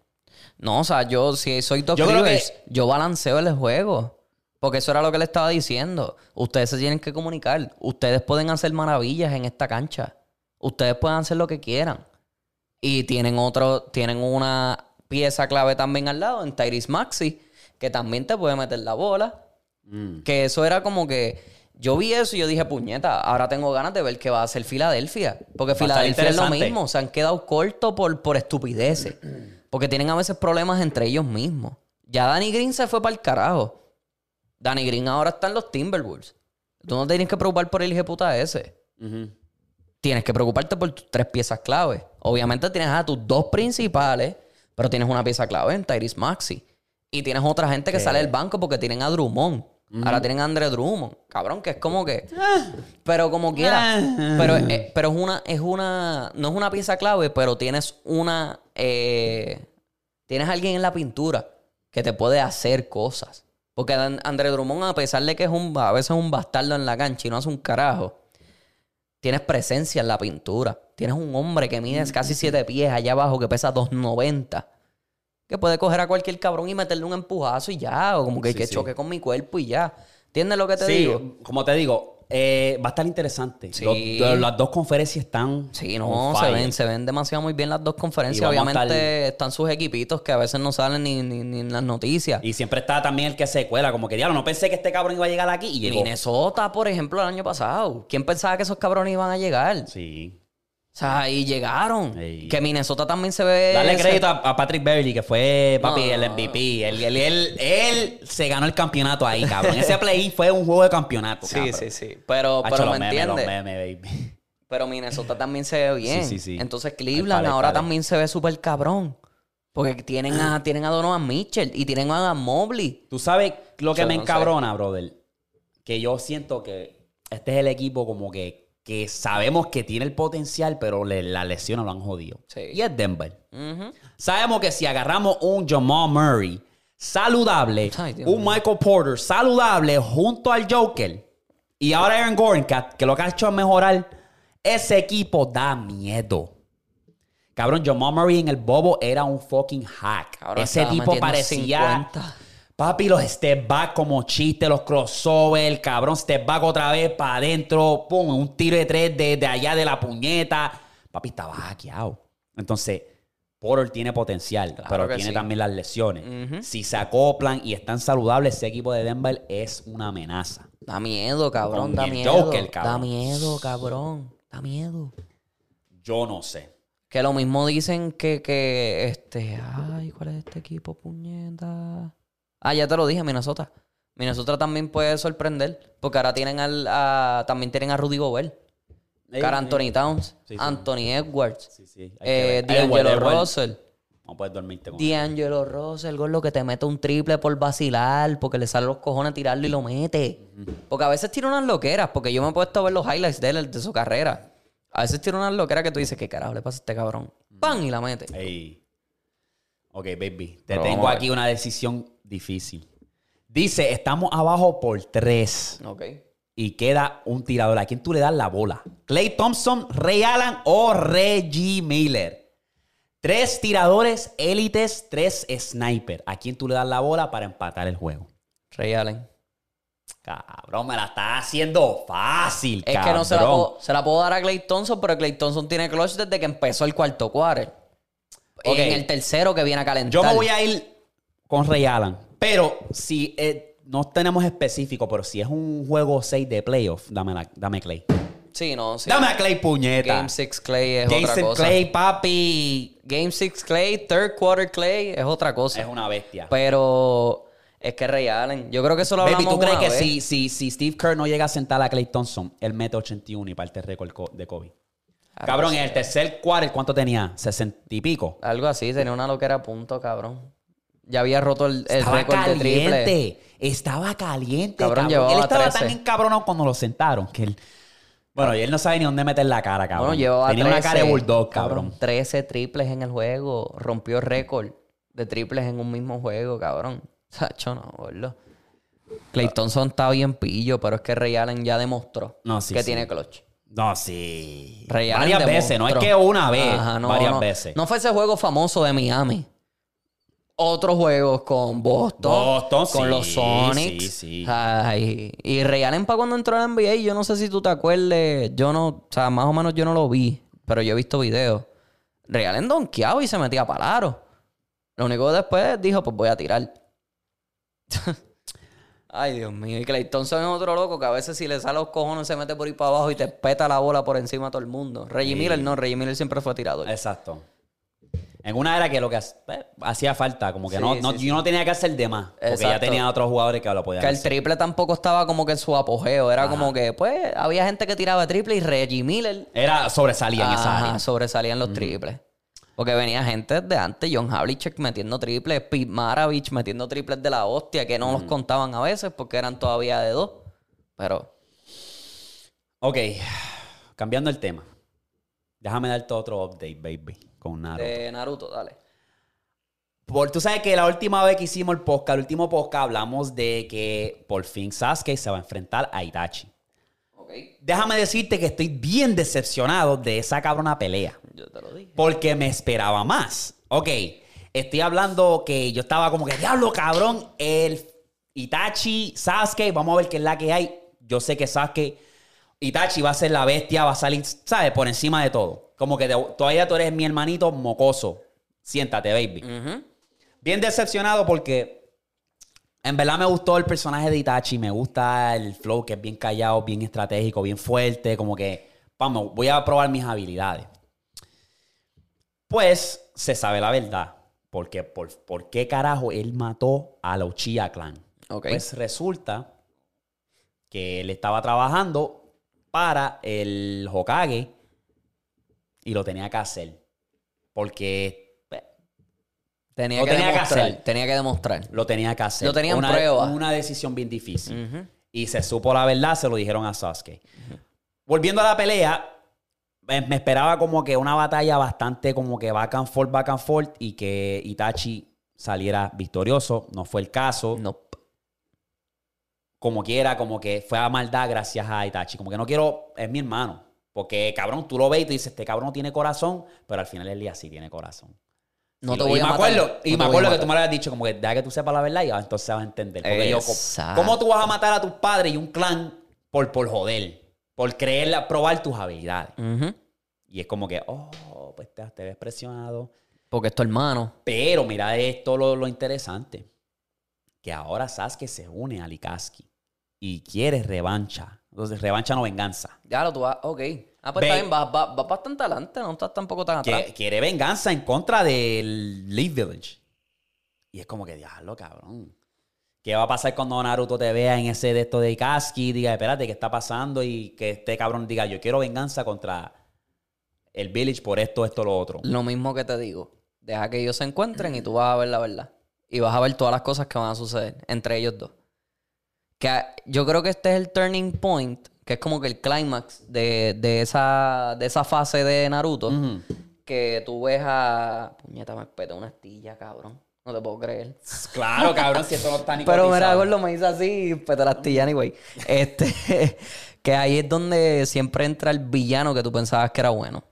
No, o sea, yo si soy Doc Yo creo Rivers, que- yo balanceo el juego. Porque eso era lo que le estaba diciendo. Ustedes se tienen que comunicar. Ustedes pueden hacer maravillas en esta cancha. Ustedes pueden hacer lo que quieran. Y tienen otro, tienen una pieza clave también al lado en Tyrese Maxi, que también te puede meter la bola. Que eso era como que yo vi eso y yo dije, puñeta, ahora tengo ganas de ver qué va a hacer Filadelfia. Porque Filadelfia es lo mismo. Se han quedado cortos por, por estupideces. Porque tienen a veces problemas entre ellos mismos. Ya Danny Green se fue para el carajo. Danny Green ahora está en los Timberwolves. Tú no tienes que preocupar por el hijo puta ese. Tienes que preocuparte por tus tres piezas clave. Obviamente tienes a tus dos principales, Pero tienes una pieza clave en Tyrese Maxi. Y tienes otra gente que sale del banco porque tienen a Drummond. Ahora tienen a Andre Drummond. Cabrón, que es como que. Pero como quiera. Pero, eh, pero es una. Es una. No es una pieza clave, pero tienes una. eh, tienes alguien en la pintura que te puede hacer cosas. Porque Andre Drummond, a pesar de que es un, a veces es un bastardo en la cancha y no hace un carajo, tienes presencia en la pintura. Tienes un hombre que mide casi siete pies allá abajo, que pesa 290. Que puede coger a cualquier cabrón y meterle un empujazo y ya. O como que, Sí, que sí. choque con mi cuerpo y ya. ¿Entiendes lo que te sí, digo? como te digo, eh, va a estar interesante. Sí. Los- las dos conferencias están. Sí, no, se ven, se ven demasiado muy bien las dos conferencias. Obviamente están sus equipitos que a veces no salen ni, ni- ni en las noticias. Y siempre está también el que se cuela, como que diablo, no pensé que este cabrón iba a llegar aquí y llegó. Minnesota, por ejemplo, el año pasado. ¿Quién pensaba que esos cabrones iban a llegar? Sí. O sea, y llegaron. Que Minnesota también se ve. Dale crédito a, a Patrick Beverly, que fue, papi, No. el MVP. Él, él, él- él se ganó el campeonato ahí, cabrón. Ese play fue un juego de campeonato, Sí, cabrón. sí, sí. Pero, pero me memes, entiendes. memes, baby. Pero Minnesota también se ve bien. Sí, sí, sí. Entonces Cleveland ahora también se ve súper cabrón. Porque tienen a, tienen a Donovan Mitchell y tienen a Adam Mobley. Tú sabes lo que Yo me no sé. encabrona, brother. Que yo siento que este es el equipo como que, que sabemos que tiene el potencial, pero le- las lesiones lo han jodido. Sí. Y es Denver. Sabemos que si agarramos un Jamal Murray saludable, Ay, un. Michael Porter saludable junto al Joker y ahora Aaron Gordon, que, que lo que ha hecho es mejorar, ese equipo da miedo. Cabrón, Jamal Murray en el bobo era un fucking hack. Cabrón, ese tipo parecía... 50. Papi, los step back como chiste, los crossover, cabrón, step back otra vez para adentro, pum, un tiro de tres de, de allá de la puñeta. Papi, estaba hackeado. Entonces, Porter tiene potencial, Claro pero tiene sí. también las lesiones. Si se acoplan y están saludables, ese equipo de Denver es una amenaza. Da miedo, cabrón. Con Da miedo. Joker, cabrón. Da miedo, cabrón. Da miedo. Yo no sé. Que lo mismo dicen que, que este. Ay, ¿cuál es este equipo, puñeta? Ah, ya te lo dije, Minnesota. Minnesota también puede sorprender. Porque ahora tienen al. a- también tienen a Rudy Gobert. Cara Anthony Towns. Sí, sí. Anthony Edwards. Sí, eh, D'Angelo. Russell. No puedes dormirte con D'Angelo Russell, lo que te mete un triple por vacilar, porque le salen los cojones a tirarlo y lo mete. Porque a veces tira unas loqueras, porque yo me he puesto a ver los highlights de él, de su carrera. A veces tira unas loqueras que tú dices, ¿qué carajo le pasa a este cabrón? ¡Pam! Y la mete. Ey. Ok, baby. Te Pero tengo aquí una decisión difícil. Dice, estamos abajo por tres. Ok. Y queda un tirador. ¿A quién tú le das la bola? ¿Clay Thompson, Ray Allen o Reggie Miller? Tres tiradores élites, tres sniper. ¿A quién tú le das la bola para empatar el juego? Ray Allen. Cabrón, me la estás haciendo fácil, Es cabrón. que no se la, puedo, se la puedo dar a Clay Thompson, pero Clay Thompson tiene clutch desde que empezó el cuarto quarter. Ok. En el tercero que viene a calentar. Yo me voy a ir con Ray Allen. Pero si eh, no tenemos específico, pero si es un juego 6 de playoff, dame, la- dame Clay. Sí, no, sí. Dame a Clay, puñeta. Game 6 Clay es otra Jason cosa. Clay, papi. Game 6 Clay, third quarter Clay es otra cosa. Es una bestia. Pero es que Ray Allen, yo creo que eso lo Baby, hablamos ¿tú crees una que vez. si, si, si Steve Kerr no llega a sentar a Clay Thompson, él mete 81 y parte el récord co- de Kobe? Ah, Cabrón, pues, en el tercer quarter, ¿cuánto tenía? ¿60 y pico? Algo así, tenía una loquera a punto, cabrón. Ya había roto el, el récord de triple. caliente. Estaba caliente, Cabrón, cabrón. Él estaba 13. tan encabronado cuando lo sentaron que él... Bueno, y él no sabe ni dónde meter la cara, cabrón. Bueno, llevaba Tenía una 13, cara de bulldog, cabrón. 13 triples en el juego. Rompió récord de triples en un mismo juego, cabrón. Sacho, no, boludo. Clay Thompson está bien pillo, pero es que Ray Allen ya demostró No, sí, que sí. tiene clutch. No, sí. Ray Allen varias veces, no es que una vez, Ajá, no, varias no. veces. No fue ese juego famoso de Miami. Otros juegos con Boston. Boston, con sí, los Sonics. sí, sí. Ay, y Ray Allen para cuando entró a la NBA, yo no sé si tú te acuerdes. Yo no, o sea, más o menos yo no lo vi, pero yo he visto videos. Ray Allen donkeaba y se metía para aro. Lo único que después dijo, pues voy a tirar. Ay, Dios mío. Y Clay Thompson es otro loco que a veces si le sale los cojones se mete por ahí para abajo y te peta la bola por encima de todo el mundo. Reggie. Miller no, Reggie Miller siempre fue tirador. Exacto. En una era que lo que eh, hacía falta, como que Sí, no, sí, no- sí. yo no tenía que hacer de más, porque ya tenía otros jugadores que lo podían Que el hacer. triple tampoco estaba como que en su apogeo. Era como que, pues, había gente que tiraba triple y Reggie Miller Era sobresalía en esa área. sobresalían los triples. Porque venía gente de antes, John Havlicek metiendo triples, Pete Maravich metiendo triples de la hostia, que no los contaban a veces porque eran todavía de dos. Pero Ok, cambiando el tema. Déjame darte otro update, baby, con Naruto. de Naruto, dale. Por, tú sabes que la última vez que hicimos el podcast, el último podcast, hablamos de que por fin Sasuke se va a enfrentar a Itachi. Ok, Déjame decirte que estoy bien decepcionado de esa cabrona pelea. yo te lo dije. Porque me esperaba más. Ok, estoy hablando que yo estaba como que, diablo, cabrón, el Itachi, Sasuke, vamos a ver qué es la que hay. Yo sé que Sasuke, Itachi va a ser la bestia, va a salir, ¿sabes? Por encima de todo. Como que todavía tú eres mi hermanito mocoso. Siéntate, baby. Bien decepcionado porque en verdad me gustó el personaje de Itachi. Me gusta el flow que es bien callado, bien estratégico, bien fuerte. Como que, vamos, voy a probar mis habilidades. Pues se sabe la verdad. Porque, por, ¿Por qué carajo él mató a la Uchiha Clan? Pues resulta que él estaba trabajando para el Hokage y lo tenía que hacer. Porque pues, Tenía, Lo que tenía que demostrar, hacer. tenía que demostrar. lo tenía que hacer. Lo tenía en una, prueba. Una decisión bien difícil. Y se supo la verdad, se lo dijeron a Sasuke. Volviendo a la pelea, me, esperaba como que una batalla bastante como que back and forth, back and forth y que Itachi saliera victorioso. No fue el caso. Nope. Como quiera, como que fue a maldad gracias a Itachi. Como que no quiero, es mi hermano. Porque cabrón, tú lo ves y tú dices, este cabrón no tiene corazón, pero al final del día sí tiene corazón. No te voy y a me matar. acuerdo, y No te me acuerdo que tú me lo habías dicho, como que deja que tú sepas la verdad y entonces vas a entender. Porque yo, Exacto. ¿cómo tú vas a matar a tus padres y un clan por, por joder? Por creer, probar tus habilidades. Y es como que, oh, pues te, te ves presionado. Porque es tu hermano. Pero mira esto lo, lo interesante. Que ahora Sasuke se une a Likaski y quiere revancha. Entonces, revancha no venganza. Ya lo tú vas. Ok. Ah, pues está bien, vas, vas- vas bastante adelante, no estás tampoco tan atrás. Quiere venganza en contra del Leaf Village. Y es como que, diablo, cabrón. ¿Qué va a pasar cuando Naruto te vea en ese de esto de Ikaski? Diga, espérate, ¿qué está pasando? Y que este cabrón diga, yo quiero venganza contra el Village por esto, esto, lo otro. Lo mismo que te digo. Deja que ellos se encuentren y tú vas a ver la verdad. Y vas a ver todas las cosas que van a suceder entre ellos dos. Que yo creo que este es el turning point, que es como que el clímax de, de esa, de esa fase de Naruto. Que tú ves a. Puñeta, me peté una astilla, cabrón. No te puedo creer. Claro, cabrón, si esto no está ni Pero mira. Gordo me hizo así y peté la astilla, anyway. Este. que ahí es donde siempre entra el villano que tú pensabas que era bueno.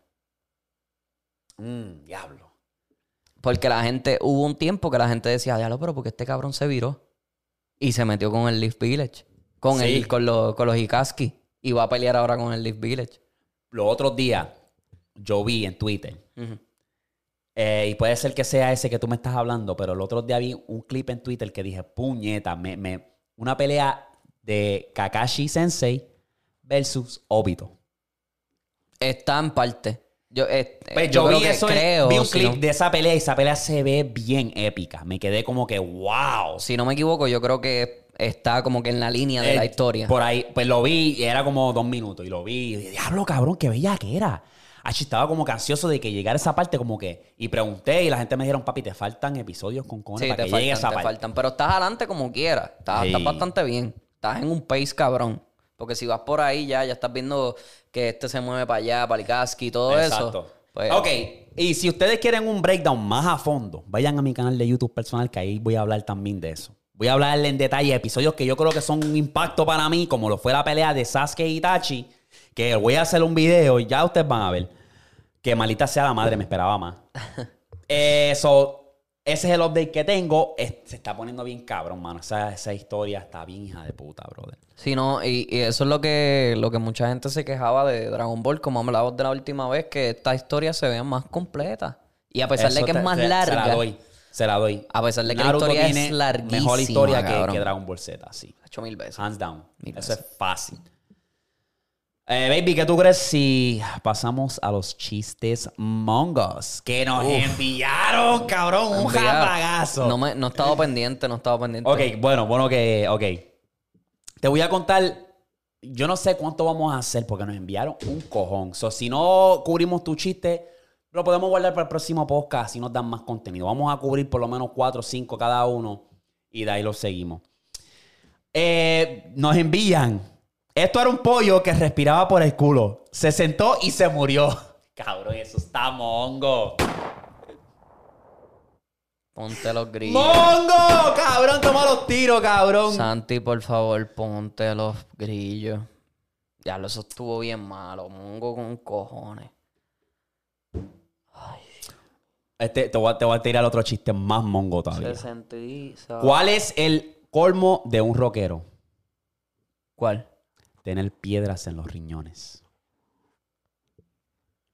Mm, diablo. Porque la gente, hubo un tiempo que la gente decía, diablo, pero porque este cabrón se viró. Y se metió con el Leaf Village. Con, Sí. el, con, los, con los Ikaski. Y va a pelear ahora con el Leaf Village. Los otros días yo vi en Twitter, eh, y puede ser que sea ese que tú me estás hablando, pero el otro día vi un clip en Twitter que dije, puñeta, me, me- una pelea de Kakashi Sensei versus Obito. Está en parte. Yo, eh, Pues yo, creo vi eso, creo, vi un si clip no- de esa pelea y esa pelea se ve bien épica. Me quedé como que, wow. Si no me equivoco, yo creo que está como que en la línea de Eh, la historia. Por ahí, pues lo vi y era como dos minutos. Y lo vi y diablo, cabrón, qué bella que era. Achi, estaba como que ansioso de que llegara esa parte, como que. Y pregunté y la gente me dijeron, papi, te faltan episodios con cojones Sí, para te que llegue faltan, esa te parte. faltan. Pero estás adelante como quieras. Estás, estás bastante bien. Estás en un pace cabrón. Porque si vas por ahí ya, ya estás viendo que este se mueve para allá, para el casqui y todo Exacto. eso. Pues, ok, y si ustedes quieren un breakdown más a fondo, vayan a mi canal de YouTube personal, que ahí voy a hablar también de eso. Voy a hablarle en detalle episodios que yo creo que son un impacto para mí, como lo fue la pelea de Sasuke y Itachi, que voy a hacer un video y ya ustedes van a ver. Que malita sea la madre, me esperaba más. Eso, ese es el update que tengo. Es- se está poniendo bien cabrón, mano. Esa, esa historia está bien hija de puta, brother. Sí, no, y, y eso es lo que, lo que mucha gente se quejaba de Dragon Ball, como hablamos de la última vez, que esta historia se vea más completa. Y a pesar de que te- es más se- larga, Se la doy. Se la doy. a pesar de que Naruto la historia tiene es larguísima, Mejor historia que, que Dragon Ball Z, sí. Ocho mil veces. Hands down. Mil Eso es fácil. Eh, baby, ¿qué tú crees si pasamos a los chistes mongos? Que nos enviaron, cabrón, un japagazo. No, me, no he estado pendiente, no he estado pendiente. Ok, bueno, bueno que, ok. Te voy a contar, yo no sé cuánto vamos a hacer porque nos enviaron un cojón. So, si no cubrimos tu chiste, Lo podemos guardar para el próximo podcast si nos dan más contenido. Vamos a cubrir por lo menos cuatro o cinco cada uno y de ahí lo seguimos. Eh, nos envían. Esto era un pollo que respiraba por el culo. Se sentó y se murió. Cabrón, eso está mongo. Ponte los grillos. ¡Mongo! Cabrón, toma los tiros, cabrón. Santi, por favor, ponte los grillos. Ya, eso estuvo bien malo. Mongo con cojones. Este, te, voy a, te voy a tirar otro chiste más mongo todavía. Se. ¿Cuál es el colmo de un rockero? ¿Cuál? Tener piedras en los riñones.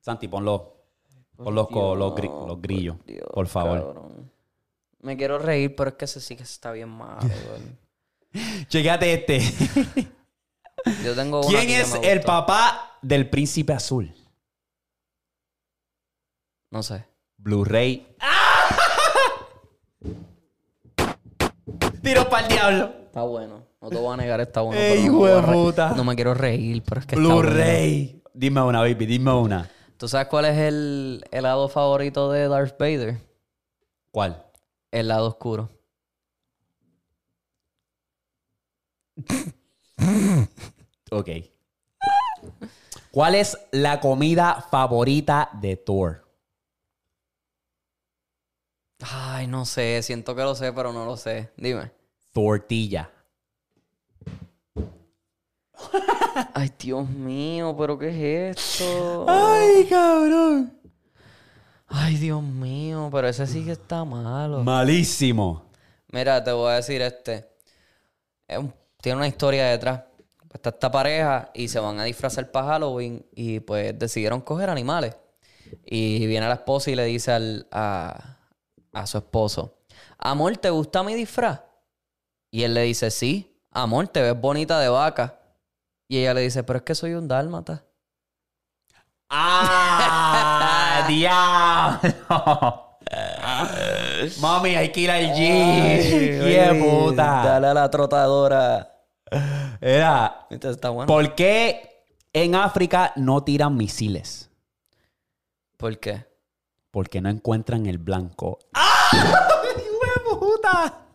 Santi, ponlo. Pon los, los, gri- los grillos, Dios, por favor. cabrón. Me quiero reír, pero es que ese sí que está bien malo. Chequéate este. Yo tengo uno ¿Quién es el papá del príncipe azul? No sé. Blu-ray. Tiro para el diablo. Está bueno. No te voy a negar, está bueno. Ey, pero no, me puta. no me quiero reír, pero es que bueno. Blu-ray. Dime una, baby, dime una. ¿Tú sabes cuál es el helado favorito de Darth Vader? ¿Cuál? El lado oscuro. Ok. ¿Cuál es la comida favorita de Thor? Ay, no sé. Siento que lo sé, pero no lo sé. Dime. Tortilla. Ay, Dios mío, ¿pero qué es esto? Ay, cabrón. Ay, Dios mío, pero ese sí que está malo. Malísimo. Mira, te voy a decir este. Es un- tiene una historia detrás. Pues está esta pareja y se van a disfrazar para Halloween y pues decidieron coger animales. Y viene la esposa y le dice al- a, a su esposo, amor, ¿te gusta mi disfraz? Y él le dice, sí, amor, te ves bonita de vaca. Y ella le dice, pero es que soy un dálmata. ¡Ah! ¡Diablo! Mami, hay que ir al gym. ¡Qué puta! Dale a la trotadora. Era, Este está bueno. ¿por qué en África no tiran misiles? ¿Por qué? Porque no encuentran el blanco. ¡Ah! ¡Hijo de puta!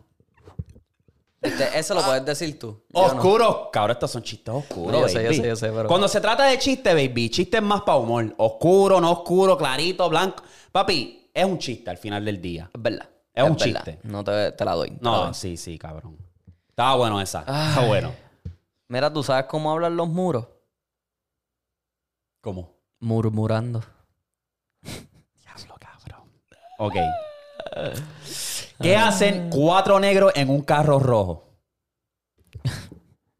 Este, eso lo puedes decir tú. No. Oscuro. Cabrón, estos son chistes oscuros. No, yo sé, yo sé, yo sé, pero- Cuando se trata de chiste, baby, chiste es más para humor. Oscuro, no oscuro, clarito, blanco. Papi, es un chiste al final del día. Es verdad. Es un verdad. chiste. No te, te la doy. te la No, doy. sí, sí, cabrón. Estaba bueno esa. Está Ay. bueno. Mira, ¿tú sabes cómo hablan los muros? ¿Cómo? Murmurando. Diablo, cabrón. Ok. ¿Qué hacen cuatro negros en un carro rojo?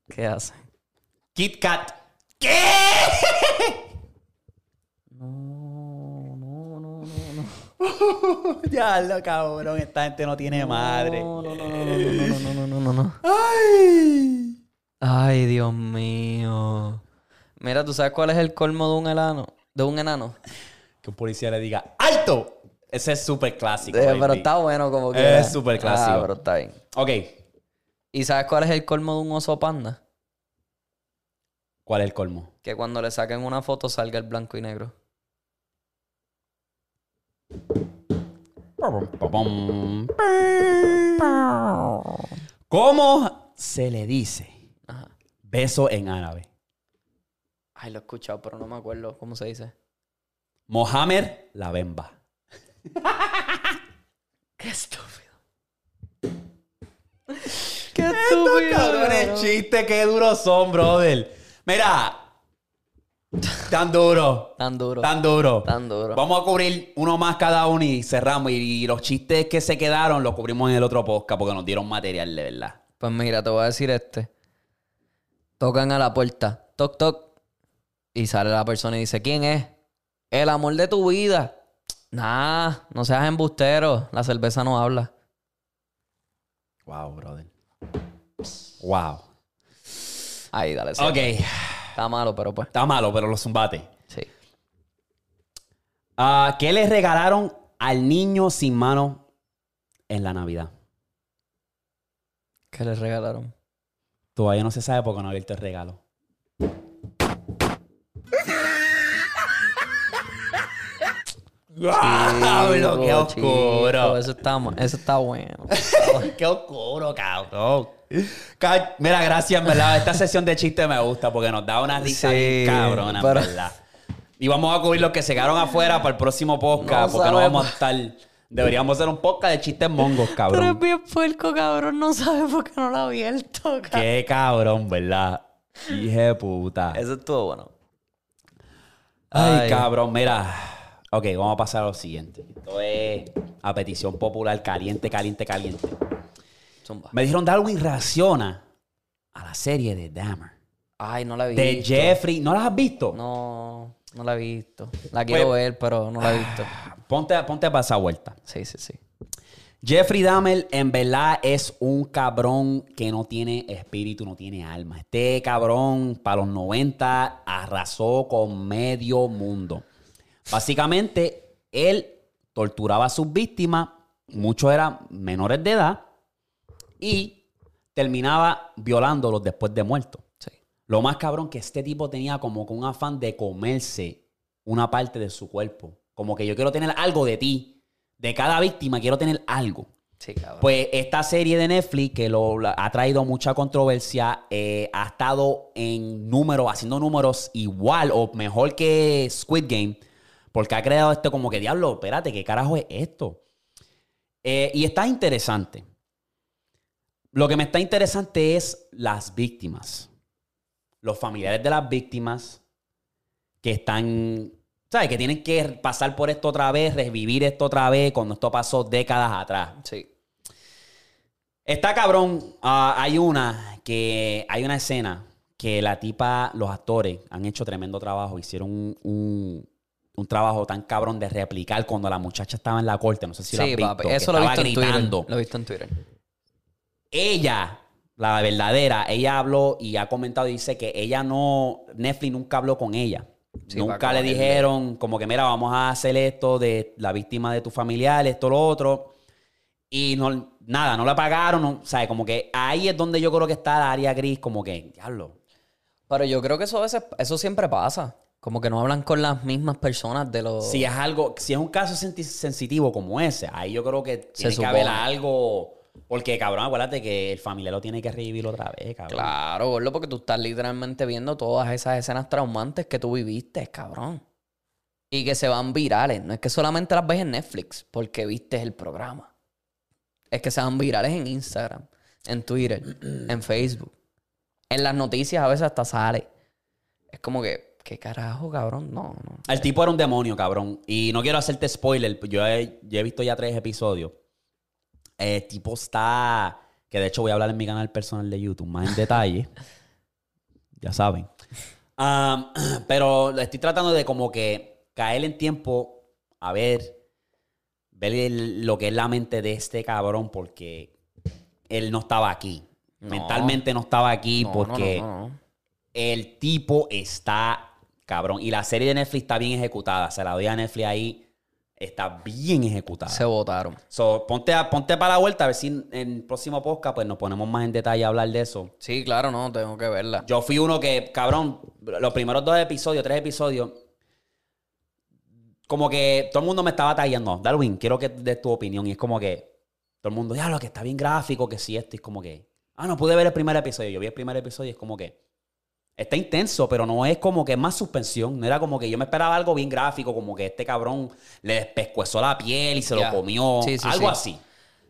¿Qué hacen? Kit Kat. ¿Qué? No, no, no, no, no. Diablo, cabrón. Esta gente no tiene madre. No, no, no, no, no, no, no, no, no, no. Ay. Ay, Dios mío. Mira, ¿tú sabes cuál es el colmo de un enano? De un enano. Que un policía le diga ¡Alto! Ese es súper clásico. Eh, pero está bueno como que. Es súper clásico. Ah, pero está bien. Ok. ¿Y sabes cuál es el colmo de un oso panda? ¿Cuál es el colmo? Que cuando le saquen una foto salga el blanco y negro. ¿Cómo se le dice Ajá. beso en árabe? Ay, lo he escuchado, pero no me acuerdo cómo se dice. Mohamed la bemba. Qué estúpido. Qué Estos cabrones chistes, qué duros son, brother. Mira. Tan duro. Tan duro. Tan duro. Tan duro. Vamos a cubrir uno más cada uno y cerramos. Y, y los chistes que se quedaron los cubrimos en el otro podcast porque nos dieron material de verdad. Pues mira, te voy a decir este. Tocan a la puerta. Toc, toc. Y sale la persona y dice, ¿quién es? El amor de tu vida. Nah, no seas embustero. La cerveza no habla. Wow, brother. Wow. Ahí, dale. Ok. cierra. Está malo, pero pues. Está malo, pero lo zumbate. Sí. Ah, ¿Qué le regalaron al niño sin mano en la Navidad? ¿Qué les regalaron? Todavía no se sabe porque no ha abierto el regalo. ¡Diablo, qué oscuro! Eso está, ma- eso está bueno. ¡Qué oscuro, cabrón! Ca- Mira, gracias, en verdad. Esta sesión de chiste me gusta porque nos da una risa Sí, bien cabrona, en verdad. Y vamos a cubrir los que se quedaron afuera para el próximo podcast No porque no vamos a estar... Deberíamos hacer un podcast de chistes mongos, Pero es cabrón. bien puerco, cabrón. No sabe por qué no lo ha abierto, cabrón. Qué cabrón, ¿verdad? Hije de puta. Eso estuvo bueno. Ay, Ay. cabrón, mira. Ok, vamos a pasar a lo siguiente. Esto es a petición popular, caliente, caliente, caliente. Zumba. Me dijeron Darwin reacciona a la serie de Dahmer. Ay, no la he visto. De Jeffrey. ¿No las has visto? No, no la he visto. La quiero Pues- ver, pero no la he visto. Ponte, ponte para esa vuelta. Sí, sí, sí. Jeffrey Dahmer en verdad es un cabrón que no tiene espíritu, no tiene alma. Este cabrón para los 90 arrasó con medio mundo. Básicamente, él torturaba a sus víctimas, muchos eran menores de edad, y terminaba violándolos después de muertos. Sí. Lo más cabrón que este tipo tenía como que un afán de comerse una parte de su cuerpo. Como que yo quiero tener algo de ti. De cada víctima quiero tener algo. Sí, cabrón. Pues esta serie de Netflix que lo, la- ha traído mucha controversia, eh, ha estado en números, haciendo números igual o mejor que Squid Game, porque ha creado esto como que, diablo, espérate, ¿qué carajo es esto? Eh, y está interesante. Lo que me está interesante es las víctimas. Los familiares de las víctimas que están, ¿sabes? Que tienen que pasar por esto otra vez, revivir esto otra vez, cuando esto pasó décadas atrás. sí. Está cabrón. Ah, hay una que hay una escena que la tipa, los actores han hecho tremendo trabajo. Hicieron un, un- un trabajo tan cabrón de replicar cuando la muchacha estaba en la corte. No sé si lo has Sí, visto. papi. que Eso lo he visto en gritando. Twitter. Lo he visto en Twitter. Ella, la verdadera, ella habló y ha comentado y dice que ella no, Netflix nunca habló con ella. Sí, nunca le dijeron como que, mira, vamos a hacer esto de la víctima de tu familiar, esto, lo otro. Y no, nada, no la pagaron. No, o sea, como que ahí es donde yo creo que está la área gris, como que, diablo. Pero yo creo que eso a veces, eso siempre pasa. Como que no hablan con las mismas personas de los. Si es algo, si es un caso sensitivo como ese, ahí yo creo que tiene que haber algo. Porque, cabrón, acuérdate que el familiar lo tiene que revivir otra vez, cabrón. Claro, gordo, porque tú estás literalmente viendo todas esas escenas traumantes que tú viviste, cabrón. Y que se van virales. No es que solamente las ves en Netflix porque viste el programa. Es que se van virales en Instagram, en Twitter, en Facebook. En las noticias a veces hasta sale. Es como que, ¿qué carajo, cabrón? No, no. El tipo era un demonio, cabrón. Y no quiero hacerte spoiler. Yo he, yo he visto ya tres episodios. El tipo está. Que de hecho voy a hablar en mi canal personal de YouTube más en detalle. ya saben. Um, pero estoy tratando de como que caer en tiempo a ver. Ver el- lo que es la mente de este cabrón. Porque él no estaba aquí. No. Mentalmente no estaba aquí No, porque. no. El tipo está cabrón. Y la serie de Netflix está bien ejecutada. Se la doy a Netflix ahí. Está bien ejecutada. Se votaron. So, ponte, a- ponte para la vuelta a ver si en el próximo podcast pues nos ponemos más en detalle a hablar de eso. Sí, claro, no, tengo que verla. Yo fui uno que, cabrón, los primeros dos episodios, tres episodios, como que todo el mundo me estaba tagueando. Darwin, quiero que des tu opinión. Y es como que todo el mundo, ya lo que está bien gráfico, que sí, esto. Y es como que, ah, no pude ver el primer episodio. Yo vi el primer episodio y es como que está intenso, pero no es como que más suspensión. No era como que yo me esperaba algo bien gráfico, como que este cabrón le despescuezó la piel y se lo comió. Sí, sí, algo sí. así.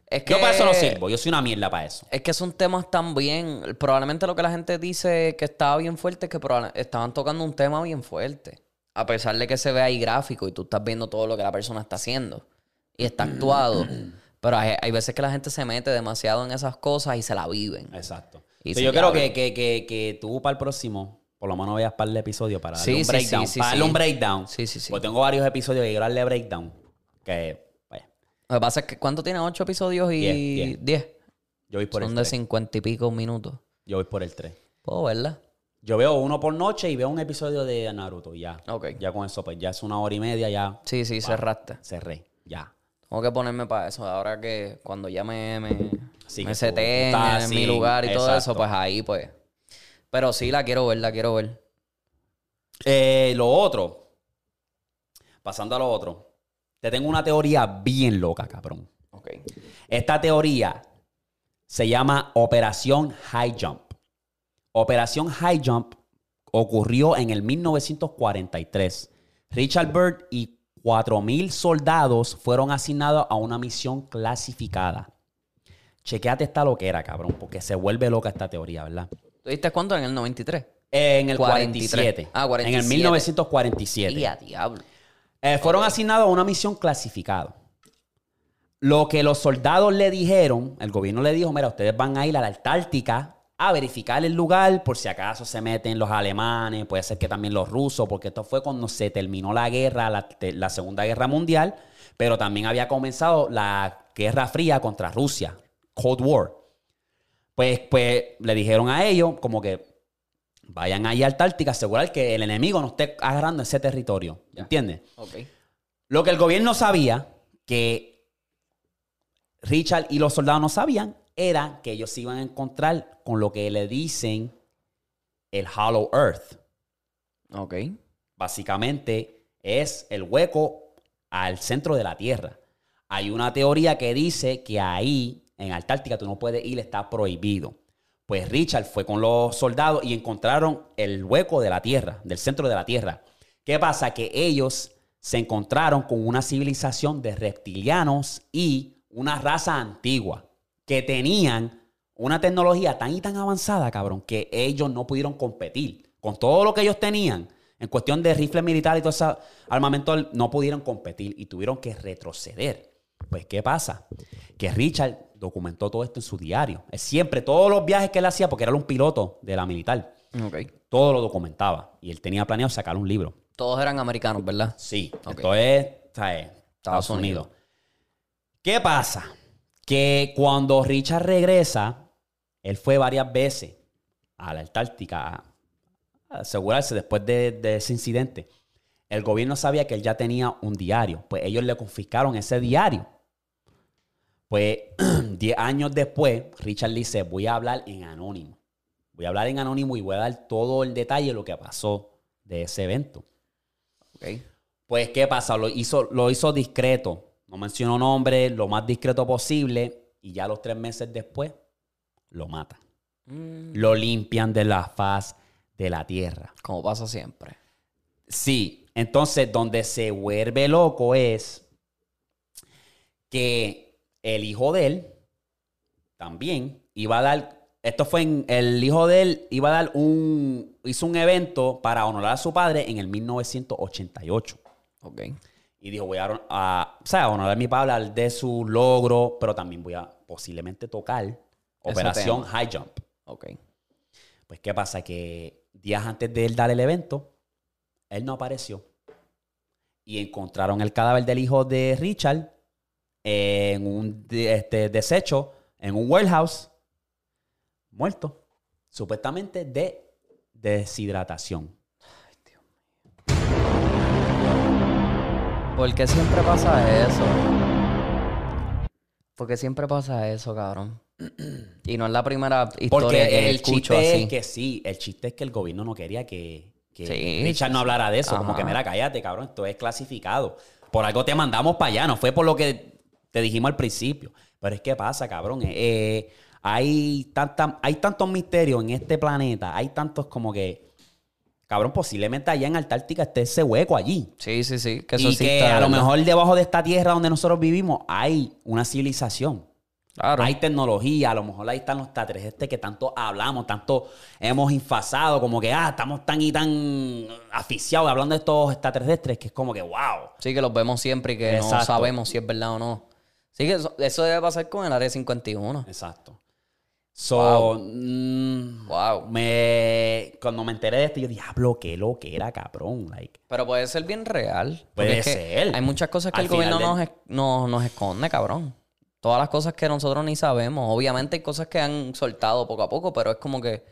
Es Yo para eso no sirvo. Yo soy una mierda para eso. Es que son temas tan bien. Probablemente lo que la gente dice que estaba bien fuerte es que estaban tocando un tema bien fuerte. A pesar de que se ve ahí gráfico y tú estás viendo todo lo que la persona está haciendo y está actuado. Pero hay, hay veces que la gente se mete demasiado en esas cosas y se la viven. Exacto. Y yo creo que, que, que, que tú para el próximo, por lo menos veas para el episodio para darle Sí, un sí, breakdown. sí, sí, para darle un breakdown. Sí, sí, sí. Pues tengo varios episodios que quiero darle breakdown. Que, pues, Lo que pasa es que ¿cuánto tiene? ¿Ocho episodios y Diez, yo voy por Son el de 3. cincuenta y pico minutos. Yo voy por el 3. Puedo verla. Yo veo uno por noche y veo un episodio de Naruto. Ya. Ok. Ya con eso, pues ya es una hora y media, ya Sí, sí, cerraste. cerré. Ya. Tengo que ponerme para eso. Ahora que cuando ya me, me, Sí, me en mi lugar y todo eso, pues ahí pues. Pero sí, la quiero ver, la quiero ver. Eh, lo otro. Pasando a lo otro. te tengo una teoría bien loca, cabrón. Ok. Esta teoría se llama Operación High Jump. Operación High Jump ocurrió en el 1943. Richard Byrd y 4.000 soldados fueron asignados a una misión clasificada. Chequéate esta loquera, cabrón, porque se vuelve loca esta teoría, ¿verdad? ¿Tú diste cuánto en el 93? En el 43. 47. Ah, 47. En el 1947. Y a diablo. Eh, fueron asignados a una misión clasificada. Lo que los soldados le dijeron, el gobierno le dijo, mira, ustedes van a ir a la Antártica a verificar el lugar por si acaso se meten los alemanes, puede ser que también los rusos, porque esto fue cuando se terminó la guerra, la, Segunda Guerra Mundial, pero también había comenzado la Guerra Fría contra Rusia, Cold War. Pues, pues le dijeron a ellos como que vayan ahí a Antártica, asegurar que el enemigo no esté agarrando ese territorio, ¿entiendes? Lo que el gobierno sabía, que Richard y los soldados no sabían, era que ellos se iban a encontrar con lo que le dicen el Hollow Earth. Ok. Básicamente es el hueco al centro de la Tierra. Hay una teoría que dice que ahí, en Antártica, tú no puedes ir, está prohibido. Pues Richard fue con los soldados y encontraron el hueco de la Tierra, del centro de la Tierra. ¿Qué pasa? Que ellos se encontraron con una civilización de reptilianos y una raza antigua que tenían una tecnología tan y tan avanzada, cabrón, que ellos no pudieron competir. Con todo lo que ellos tenían, en cuestión de rifles militares y todo ese armamento, no pudieron competir y tuvieron que retroceder. Pues, ¿qué pasa? Que Richard documentó todo esto en su diario. Él siempre, todos los viajes que él hacía, porque era un piloto de la militar, Ok. todo lo documentaba. Y él tenía planeado sacar un libro. Todos eran americanos, ¿verdad? Sí, Ok. esto es ¿sabes? Estados Unidos. ¿Qué pasa? Que cuando Richard regresa, él fue varias veces a la Antártica a asegurarse después de, de ese incidente. El gobierno sabía que él ya tenía un diario, pues ellos le confiscaron ese diario. Pues 10 años después, Richard le dice, voy a hablar en anónimo. Voy a hablar en anónimo y voy a dar todo el detalle de lo que pasó de ese evento. Ok. Pues, ¿qué pasa? Lo hizo, lo hizo discreto. No mencionó nombre, lo más discreto posible. Y ya los tres meses después, lo matan. Mm, Lo limpian de la faz de la tierra. como pasa siempre. Sí, entonces donde se vuelve loco es que el hijo de él también iba a dar, esto fue en, el hijo de él iba a dar un, hizo un evento para honorar a su padre en el 1988. Ok. Y dijo, voy a, a- o sea, honorar a mi padre, hablar de su logro, pero también voy a posiblemente tocar Operación tema. High Jump. Ok. Pues, ¿qué pasa? Que días antes de él dar el evento, él no apareció. Y encontraron el cadáver del hijo de Richard en un este, desecho, en un warehouse, muerto. Supuestamente de deshidratación. ¿Por qué siempre pasa eso? Porque siempre pasa eso, cabrón. Y no es la primera historia Porque que el escucho chiste así. es que sí, el chiste es que el gobierno no quería que, que Sí, Richard no hablara de eso. Como que, mira, cállate, cabrón, esto es clasificado. Por algo te mandamos para allá, no fue por lo que te dijimos al principio. Pero es que pasa, cabrón. eh, eh, hay, tanta, hay tantos misterios en este planeta, hay tantos como que, cabrón, posiblemente allá en Antártica esté ese hueco allí. Sí, sí, sí. Que eso y sí que está, a lo ¿verdad? mejor debajo de esta tierra donde nosotros vivimos hay una civilización. Claro. Hay tecnología, a lo mejor ahí están los extraterrestres que tanto hablamos, tanto hemos infasado, como que, ah, estamos tan y tan aficiados hablando de estos extraterrestres, que es como que, wow. Sí, que los vemos siempre y que no sabemos si es verdad o no. Sí, que eso, eso debe pasar con el Área 51. Exacto. So, mm, Wow. me, cuando me enteré de esto, yo diablo, qué lo que era, cabrón. Like, Pero puede ser bien real. Puede es que ser. Hay muchas cosas que Al el gobierno nos, nos, nos esconde, cabrón. Todas las cosas que nosotros ni sabemos. Obviamente hay cosas que han soltado poco a poco, pero es como que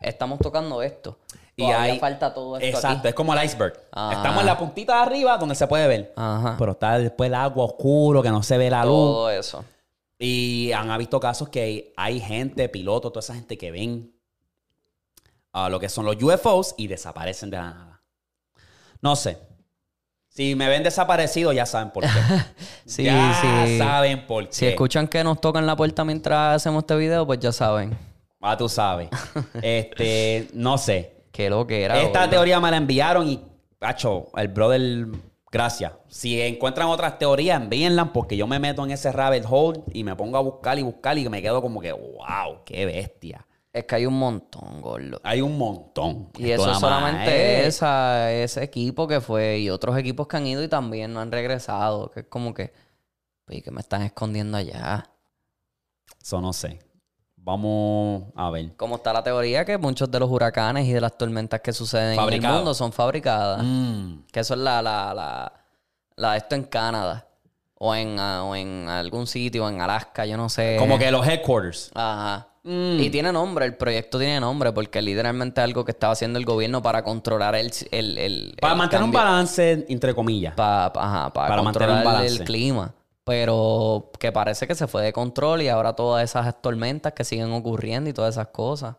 estamos tocando esto. Y Y hay- falta todo esto exacto, aquí. es como el iceberg. Ah. Estamos en la puntita de arriba donde se puede ver. Ajá. Pero está después el agua oscuro, que no se ve la luz. todo eso. Y han visto casos que hay, hay gente, pilotos, toda esa gente que ven a lo que son los UFOs y desaparecen de la nada. No sé. Si me ven desaparecido, ya saben por qué. Sí, ya sí. saben por qué. Si escuchan que nos tocan la puerta mientras hacemos este video, pues ya saben. Ah, tú sabes. este, no sé. Que lo que era. Esta teoría me la enviaron y, hacho, el brother, gracias. Si encuentran otras teorías, envíenlas porque yo me meto en ese rabbit hole y me pongo a buscar y buscar y me quedo como que, wow, qué bestia. Es que hay un montón, gordo. Hay un montón. Y Esto eso solamente es- esa, ese equipo que fue y otros equipos que han ido y también no han regresado. Que es como que, "Oye, que me están escondiendo allá. Eso no sé. Vamos a ver. Como está la teoría que muchos de los huracanes y de las tormentas que suceden en el mundo son fabricadas. Mm. Que eso es la, la, la, la- esto en Canadá. O en, ah, o en algún sitio, en Alaska, yo no sé. Como que los headquarters. Ajá. Mm. Y tiene nombre, el proyecto tiene nombre, porque literalmente es algo que estaba haciendo el gobierno para controlar el... el, el- Para el mantener un balance, entre comillas. Pa- pa- ajá, para, Para mantener un controlar el balance. clima. Pero que parece que se fue de control y ahora todas esas tormentas que siguen ocurriendo y todas esas cosas.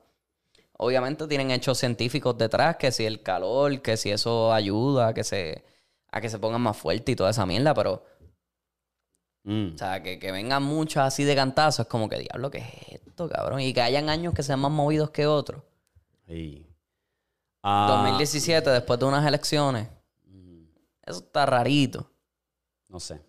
Obviamente tienen hechos científicos detrás, que si el calor, que si eso ayuda a que se, a que se pongan más fuertes y toda esa mierda, pero, Mm. o sea, que, que vengan muchos así de cantazo, es como que diablo, ¿qué es esto, cabrón? Y que hayan años que sean más movidos que otros. Sí. Ah, 2017, después de unas elecciones, eso está rarito. No sé.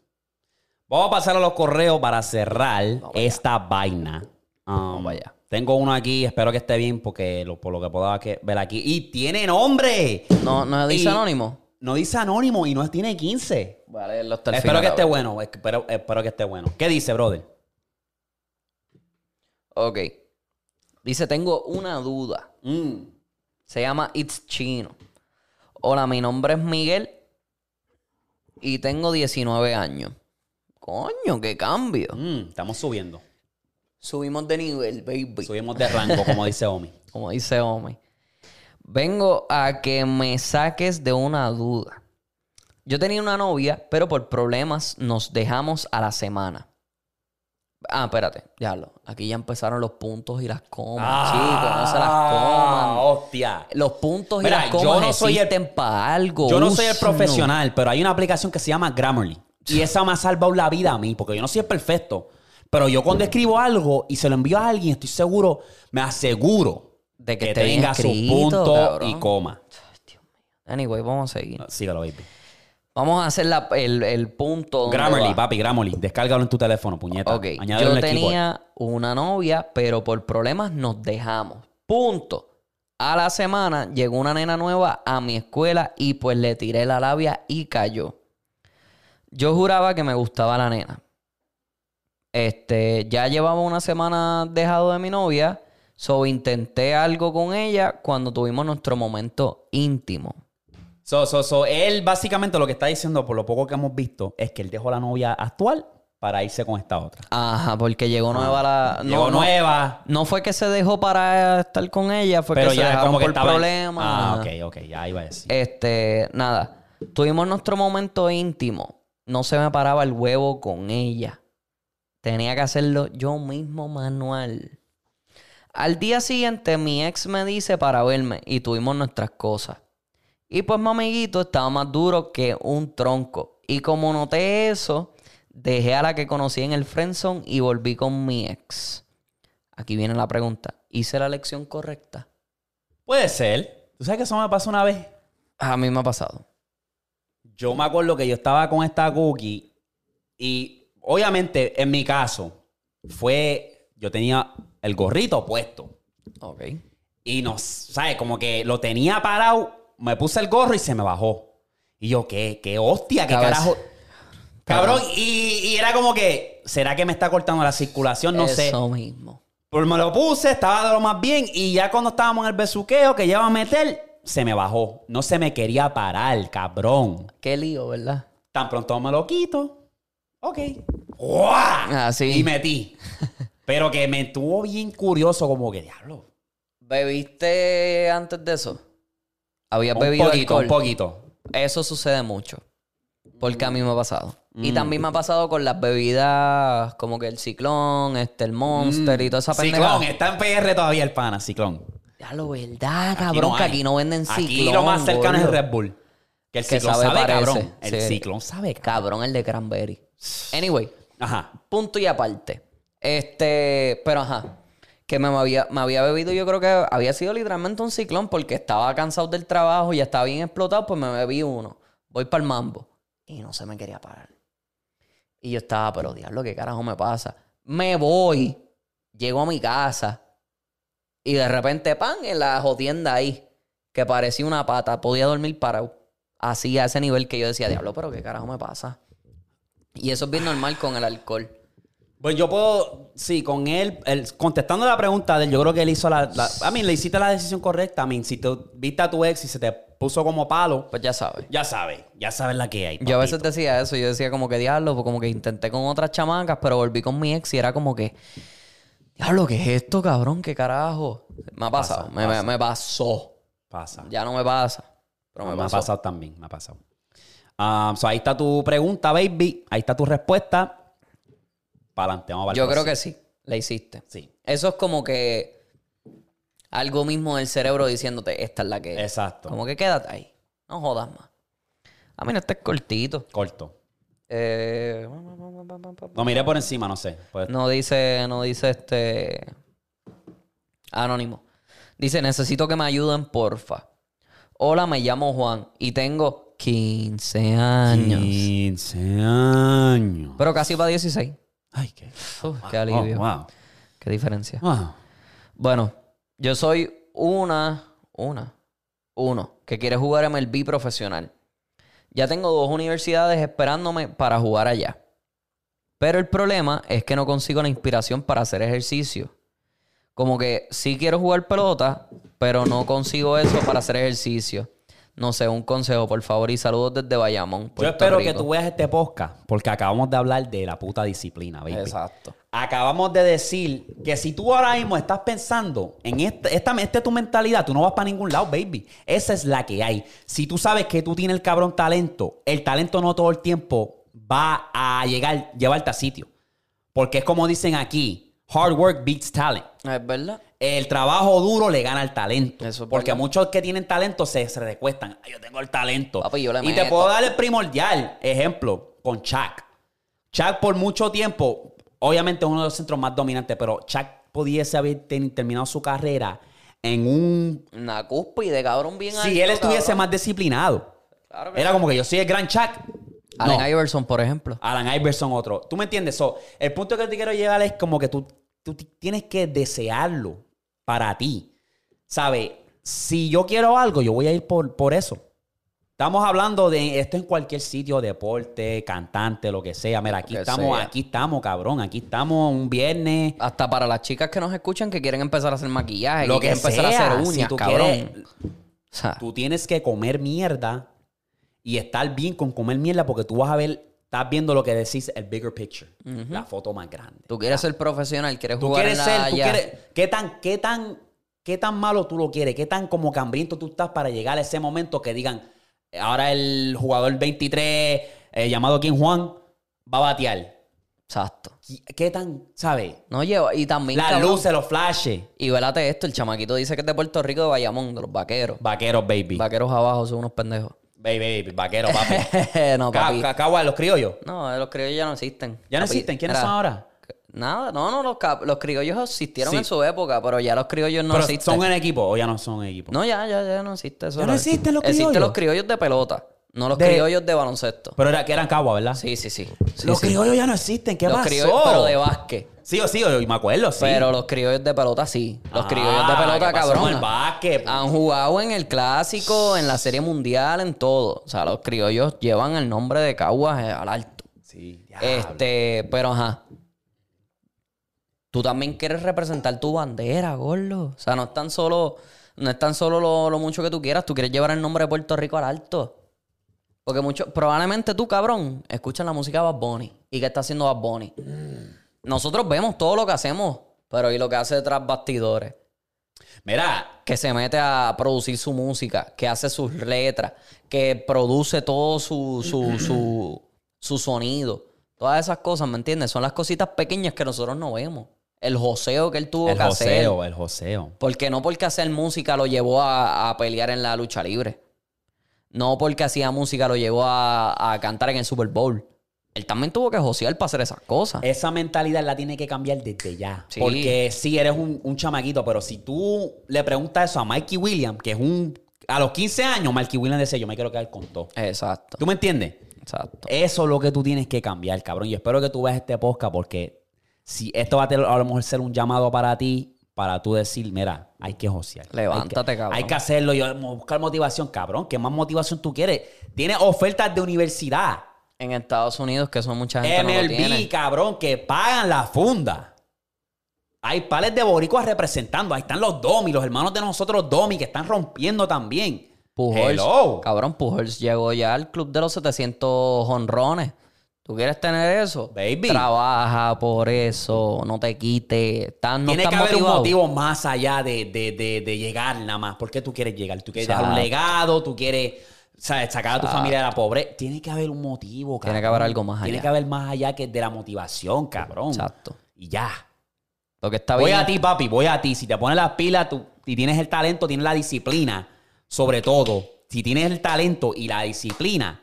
Vamos a pasar a los correos para cerrar esta vaina. Um, allá. Tengo uno aquí, espero que esté bien porque lo, por lo que puedo que- ver aquí. ¡Y tiene nombre! ¿No, no dice Y- anónimo? No dice anónimo y no tiene 15. Vale, los Espero final, que esté bueno. Espero, espero que esté bueno. ¿Qué dice, brother? Ok. Dice, tengo una duda. Mm. Se llama It's Chino. Hola, mi nombre es Miguel y tengo 19 años. Coño, qué cambio. Mm, estamos subiendo. Subimos de nivel, baby. Subimos de rango, como dice Omi. Como dice Omi. Vengo a que me saques de una duda. Yo tenía una novia, pero por problemas nos dejamos a la semana. Ah, espérate, ya lo. Aquí ya empezaron los puntos y las comas, chicos. No se las Ah, coman. hostia. Los puntos Mira, y las yo comas no soy el- para algo. Yo no soy el profesional, pero hay una aplicación que se llama Grammarly. Y esa me ha salvado la vida a mí, porque yo no soy perfecto. Pero yo cuando escribo algo y se lo envío a alguien, estoy seguro, me aseguro De que tenga su punto cabrón. y coma. Anyway, vamos a seguir. Sígalo, baby. Vamos a hacer la- el, el punto. Grammarly, papi, Grammarly. Descárgalo en tu teléfono, puñeta. Ok, Añádelo yo tenía una novia, pero por problemas nos dejamos. Punto. A la semana llegó una nena nueva a mi escuela y pues le tiré la labia y cayó. Yo juraba que me gustaba la nena. Este, ya llevaba una semana dejado de mi novia, so intenté algo con ella cuando tuvimos nuestro momento íntimo. So, so, so, él básicamente lo que está diciendo, por lo poco que hemos visto, es que él dejó la novia actual para irse con esta otra. Ajá, porque llegó nueva la. Llegó no, nueva, No fue que se dejó para estar con ella, fue pero que se dejaron como que por estaba... problemas. Ah, ok, ok, ya iba a decir. Este, nada. Tuvimos nuestro momento íntimo. No se me paraba el huevo con ella. Tenía que hacerlo yo mismo manual. Al día siguiente mi ex me dice para verme y tuvimos nuestras cosas. Y pues mi amiguito estaba más duro que un tronco. Y como noté eso, dejé a la que conocí en el friendzone y volví con mi ex. Aquí viene la pregunta. ¿Hice la elección correcta? Puede ser. ¿Tú sabes que eso me pasó una vez? A mí me ha pasado. Yo me acuerdo que yo estaba con esta cookie y obviamente en mi caso fue, yo tenía el gorrito puesto Ok. y no, ¿sabes? Como que lo tenía parado, me puse el gorro y se me bajó. Y yo, ¿qué? ¿Qué hostia? ¿Qué Cabeza. carajo? Cabrón, y, y era como que, ¿será que me está cortando la circulación? No sé. Eso mismo. Pues me lo puse, estaba de lo más bien y ya cuando estábamos en el besuqueo que ya iba a meter, se me bajó. No se me quería parar, cabrón. Qué lío, ¿verdad? Tan pronto me lo quito. Ok. ¡Guau! Ah, sí. Y metí. Pero que me estuvo bien curioso, como que diablo. ¿Bebiste antes de eso? ¿Habías Un bebido poquito, alcohol? un poquito. Eso sucede mucho. Porque a mí me ha pasado. Y Mm. también me ha pasado con las bebidas como que el ciclón, este, el monster y toda esa pendeja. Mm. Ciclón, está en PR todavía el pana, Ciclón. Ya lo verdad, Aquí cabrón, no que aquí no venden ciclón. Aquí lo más cercano es el gordo. Red Bull. Que el que ciclón sabe cabrón. El Sí. ciclón sabe, cabrón. Cabrón el de Cranberry. Anyway, Ajá. punto y aparte. Este, pero ajá. Que me había, me había bebido, yo creo que había sido literalmente un ciclón porque estaba cansado del trabajo y estaba bien explotado, pues me bebí uno. Voy para el mambo. Y no se me quería parar. Y yo estaba, pero diablo, ¿qué carajo me pasa? Me voy. Llego a mi casa. Y de repente, pan, en la jodienda ahí. Que parecía una pata. Podía dormir parado. Así, a ese nivel que yo decía, diablo, pero ¿qué carajo me pasa? Y eso es bien normal con el alcohol. Pues yo puedo, sí, con él, él- contestando la pregunta de él, yo creo que él hizo la, la- a mí le hiciste la decisión correcta. A mí, si tú viste a tu ex y se te puso como palo, Pues ya sabes. ya sabes, ya sabes la que hay. Yo a veces decía eso, yo decía como que diablo, pues como que intenté con otras chamacas, pero volví con mi ex y era como que, diablo, ¿qué es esto, cabrón? ¿Qué carajo? Me ha pasado, Pasa, me, me- pasa. me pasó. Pasa. Ya no me pasa, pero me, me ha pasado también, me ha pasado. Um, so ahí está tu pregunta, baby. Ahí está tu respuesta. Para adelante, vamos a Yo creo que sí, la hiciste. Sí. Eso es como que algo mismo del cerebro diciéndote, esta es la que es. Exacto. Como que quédate ahí, no jodas más. A mí no este es cortito. Corto. Eh, Lo miré por encima, no sé. Pues- No dice, no dice este. Anónimo. Dice, necesito que me ayuden, porfa. Hola, me llamo Juan y tengo 15 años. 15 años. Pero casi para 16. Ay, qué. Qué alivio. Oh, wow. Qué diferencia. Wow. Bueno, yo soy una, una, uno, que quiere jugar MLB profesional. Ya tengo dos universidades esperándome para jugar allá. Pero el problema es que no consigo la inspiración para hacer ejercicio. Como que sí quiero jugar pelota, pero no consigo eso para hacer ejercicio. No sé, un consejo, por favor, y saludos desde Bayamón. Yo Puerto espero que tú veas este podcast porque acabamos de hablar de la puta disciplina, baby. Exacto. Acabamos de decir que si tú ahora mismo estás pensando en este, esta, esta es tu mentalidad, tú no vas para ningún lado, baby. Esa es la que hay. Si tú sabes que tú tienes el cabrón talento, el talento no todo el tiempo va a llegar, llevarte a sitio. Porque es como dicen aquí, hard work beats talent. Es verdad. El trabajo duro le gana al talento. Eso es porque verdad. muchos que tienen talento se, se recuestan. "Ay, yo tengo el talento. Papi, yo le y te puedo dar el primordial ejemplo con Chuck. Chuck por mucho tiempo, obviamente es uno de los centros más dominantes, pero Chuck pudiese haber ten- terminado su carrera en un... Una cúspide, cabrón, bien Si alto, él estuviese cabrón. más disciplinado. Claro Era como que yo soy el gran Chuck. No. Iverson, por ejemplo. Alan Iverson otro. ¿Tú me entiendes? So, el punto que te quiero llegar es como que tú, tú tienes que desearlo para ti. ¿Sabes? Si yo quiero algo, yo voy a ir por, por eso. Estamos hablando de esto en cualquier sitio, deporte, cantante, lo que sea. Mira, aquí que estamos, sea. aquí estamos, cabrón. Aquí estamos un viernes. Hasta para las chicas que nos escuchan que quieren empezar a hacer maquillaje, Lo que que quieren empezar sea. a hacer uñas, Si tú cabrón. quieres- O sea, Tú tienes que comer mierda y estar bien con comer mierda porque tú vas a ver, estás viendo lo que decís, el bigger picture. La foto más grande. tú quieres ser profesional, quieres Tú jugar quieres en ser, la tú ya. quieres, ¿qué tan, qué tan, qué tan malo tú lo quieres? ¿Qué tan como cambriento tú estás para llegar a ese momento que digan, ahora el jugador 23, eh, llamado King Juan, va a batear? Exacto. ¿Qué- ¿Qué tan, sabes? No lleva, y también. Las cabrón, luces, los flashes. Y velate esto, el chamaquito dice que es de Puerto Rico, de Bayamón, de los vaqueros. Vaqueros, baby. Vaqueros abajo son unos pendejos. Baby, baby, vaquero, papi. no, papi. ca- Cagua, los criollos. No, los criollos ya no existen. ¿Ya no Papi, existen? ¿Quiénes son ahora? Nada, no, no, los, cap- los criollos existieron Sí. en su época, pero ya los criollos no Pero existen. ¿Son en equipo o ya no son en equipo? No, ya, ya, ya no existe eso. ¿Ya no existen los criollos? Existen los criollos de pelota, no los De- criollos de baloncesto. Pero era que eran Cagua, ¿verdad? Sí, sí, sí. Sí, los sí. criollos ya no existen. ¿Qué Los pasó? criollos, pero de básquet. Sí o sí, yo me acuerdo, sí. Pero los criollos de pelota sí. Los Ah, criollos de pelota, ¿qué pasó con cabrón. el básquet? Han jugado en el clásico, en la serie mundial, en todo. O sea, los criollos llevan el nombre de Caguas eh, al alto. Sí, diablo. Este, pero ajá. Tú también quieres representar tu bandera, gordo. O sea, no es tan solo, no es tan solo lo, lo mucho que tú quieras, tú quieres llevar el nombre de Puerto Rico al alto. Porque mucho, probablemente tú, cabrón, escuchas la música de Bad Bunny. ¿Y qué está haciendo Bad Bunny? Nosotros vemos todo lo que hacemos, pero ¿y lo que hace detrás bastidores? Mira, que se mete a producir su música, que hace sus letras, que produce todo su, su, su, su sonido. Todas esas cosas, ¿me entiendes? Son las cositas pequeñas que nosotros no vemos. El joseo que él tuvo el que hacer. joseo, el joseo. Porque no porque hacer música lo llevó a, a pelear en la lucha libre. No porque hacía música lo llevó a, a cantar en el Super Bowl. Él también tuvo que josear para hacer esas cosas. Esa mentalidad la tiene que cambiar desde ya. Sí. Porque sí, eres un, un chamaquito, pero si tú le preguntas eso a Mikey Williams, que es un... A los 15 años, Mikey Williams decía, yo me quiero quedar con todo. Exacto. ¿Tú me entiendes? Exacto. Eso es lo que tú tienes que cambiar, cabrón. Y espero que tú veas este podcast porque si esto va a, tener- a lo mejor ser un llamado para ti, para tú decir, mira, hay que josear. Levántate, Hay que- cabrón. Hay que hacerlo y buscar motivación, cabrón. ¿Qué más motivación tú quieres? Tienes ofertas de universidad. En Estados Unidos, que son mucha gente no lo MLB, tiene. cabrón, que pagan la funda. Hay pales de boricuas representando. Ahí están los Domi, los hermanos de nosotros Domi, que están rompiendo también. Pujols, Hello. cabrón, Pujols llegó ya al club de los 700 honrones. ¿Tú quieres tener eso? Baby. Trabaja por eso, no te quites. No Tiene que haber motivado. un motivo más allá de, de- de- de llegar nada más. ¿Por qué tú quieres llegar? ¿Tú quieres dejar un legado? ¿Tú quieres sabes, sacar a tu familia de la pobreza? Tiene que haber un motivo, cabrón. Tiene que haber algo más Tiene allá. que haber más allá que de la motivación, cabrón. Exacto. Y ya. Lo que está Voy bien. a ti, papi, voy a ti. Si te pones las pilas tú, y tienes el talento, tienes la disciplina, sobre todo. Si tienes el talento y la disciplina,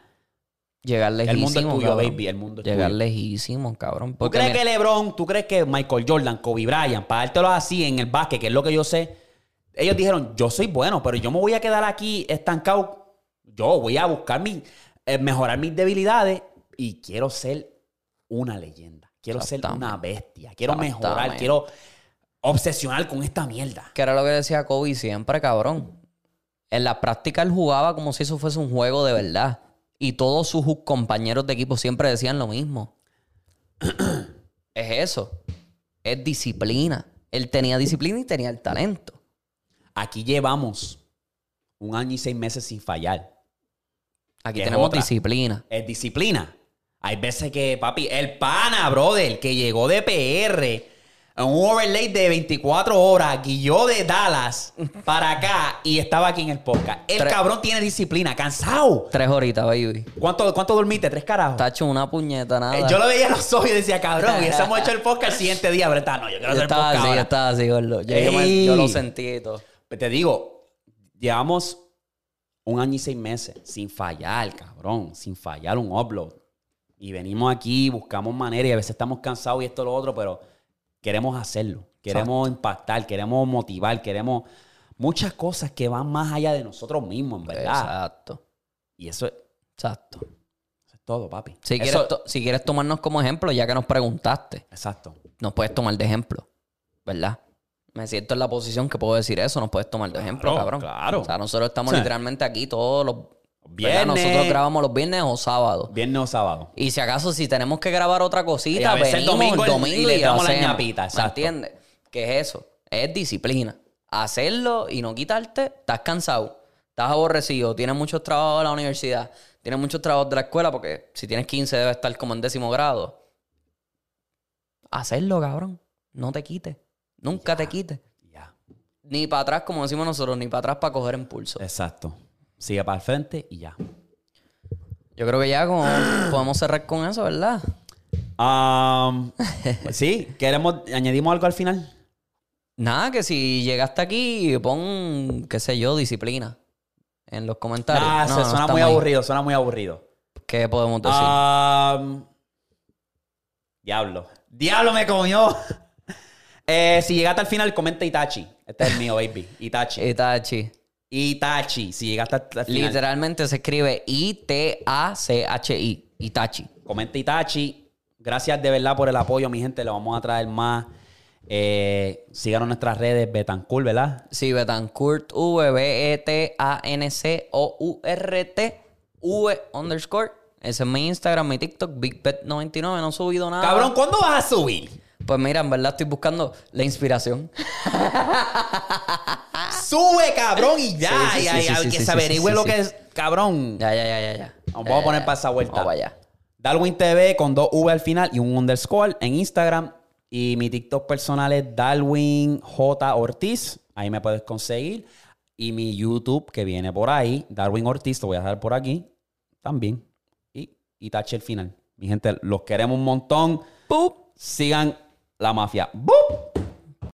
Llegar el lejísimo. mundo es tuyo, cabrón. baby. El mundo es Llegar tuyo. lejísimo, cabrón. ¿Tú Porque crees mira, que LeBron, tú crees que Michael Jordan, Kobe Bryant, para dártelo así en el básquet, que es lo que yo sé, ellos dijeron, yo soy bueno, pero yo me voy a quedar aquí estancado. Yo voy a buscar mi, eh, mejorar mis debilidades y quiero ser una leyenda. Quiero ser Exactamente. una bestia. Quiero mejorar, Exactamente. quiero obsesionar con esta mierda. que era lo que decía Kobe siempre, cabrón. En la práctica él jugaba como si eso fuese un juego de verdad. Y todos sus compañeros de equipo siempre decían lo mismo. es eso. Es disciplina. Él tenía disciplina y tenía el talento. Aquí llevamos un año y seis meses sin fallar. Aquí Que tenemos otra. disciplina. Es disciplina. Hay veces que, papi, el pana, brother, que llegó de PR en un overlay de 24 horas, guió de Dallas para acá y estaba aquí en el podcast. El Tres- cabrón tiene disciplina, cansado. Tres horitas, baby. ¿Cuánto, cuánto dormiste? ¿Tres carajos? Está hecho una puñeta, nada. Eh, Yo lo veía a los ojos y decía, cabrón, y hemos hecho el podcast el siguiente día, pero está, no, yo quiero Yo hacer estaba podcast así, yo ahora. estaba así, gordo. Yo, yo me- yo lo sentí y todo. Pues Te digo, llevamos un año y seis meses sin fallar, cabrón, sin fallar un upload. Y venimos aquí, buscamos maneras y a veces estamos cansados y esto lo otro, pero queremos hacerlo. Queremos impactar, queremos motivar, queremos muchas cosas que van más allá de nosotros mismos, en verdad. Exacto. Y eso, es- Exacto. eso es todo, papi. Si Eso- quieres, to- si quieres tomarnos como ejemplo, ya que nos preguntaste, Exacto. nos puedes tomar de ejemplo, ¿verdad? Me siento en la posición que puedo decir eso, nos puedes tomar de ejemplo, cabrón. claro. O sea, nosotros estamos Sí. literalmente aquí todos los Viernes. ¿verdad? Nosotros grabamos los viernes o sábados. Viernes o sábado. Y si acaso, si tenemos que grabar otra cosita, Y a veces el venimos domingo el domingo y le damos la ñapita, ¿Me entiendes? ¿Qué es eso? Es disciplina. Hacerlo y no quitarte, estás cansado, estás aborrecido, tienes muchos trabajos de la universidad, tienes muchos trabajos de la escuela, porque si tienes 15 debes estar como en décimo grado. Hacerlo, cabrón. No te quites. Nunca te quites. Ya. Ni para atrás, como decimos nosotros, ni para atrás para coger impulso. Exacto. Sigue para el frente y ya. Yo creo que ya como podemos cerrar con eso, ¿verdad? Um, sí, queremos, añadimos algo al final. Nada, que si llegaste aquí, pon, qué sé yo, disciplina en los comentarios. Ah, No, se no suena muy aburrido, suena muy aburrido. ¿Qué podemos decir? Um, diablo. Diablo me comió. Eh, si llegaste al final, comenta Itachi. Este es el mío, baby. Itachi. Itachi. Itachi. Si llegaste al final. Literalmente se escribe I-T-A-C-H-I. Itachi. Comenta Itachi. Gracias de verdad por el apoyo, mi gente. Le vamos a traer más. Eh, síganos nuestras redes, Betancourt, ¿verdad? Sí, Betancourt, E V-B-E-T-A-N-C-O-U-R-T, V underscore. Ese es mi Instagram, mi TikTok, BigBet99. No he subido nada. Cabrón, ¿cuándo vas a subir? Pues mira, en verdad estoy buscando la inspiración. Sube, cabrón, y ya. Sí, que se averigüe lo que es. Cabrón. Ya, ya, ya, ya, ya. Nos vamos a poner para esa vuelta. Vamos allá. Darwin TV con dos V al final y un underscore en Instagram. Y mi TikTok personal es Darwin J. Ortiz. Ahí me puedes conseguir. Y mi YouTube que viene por ahí, Darwin Ortiz, lo voy a dejar por aquí también. Y, y tache el final. Mi gente, los queremos un montón. ¡Pup! Sigan la mafia. ¡Bup!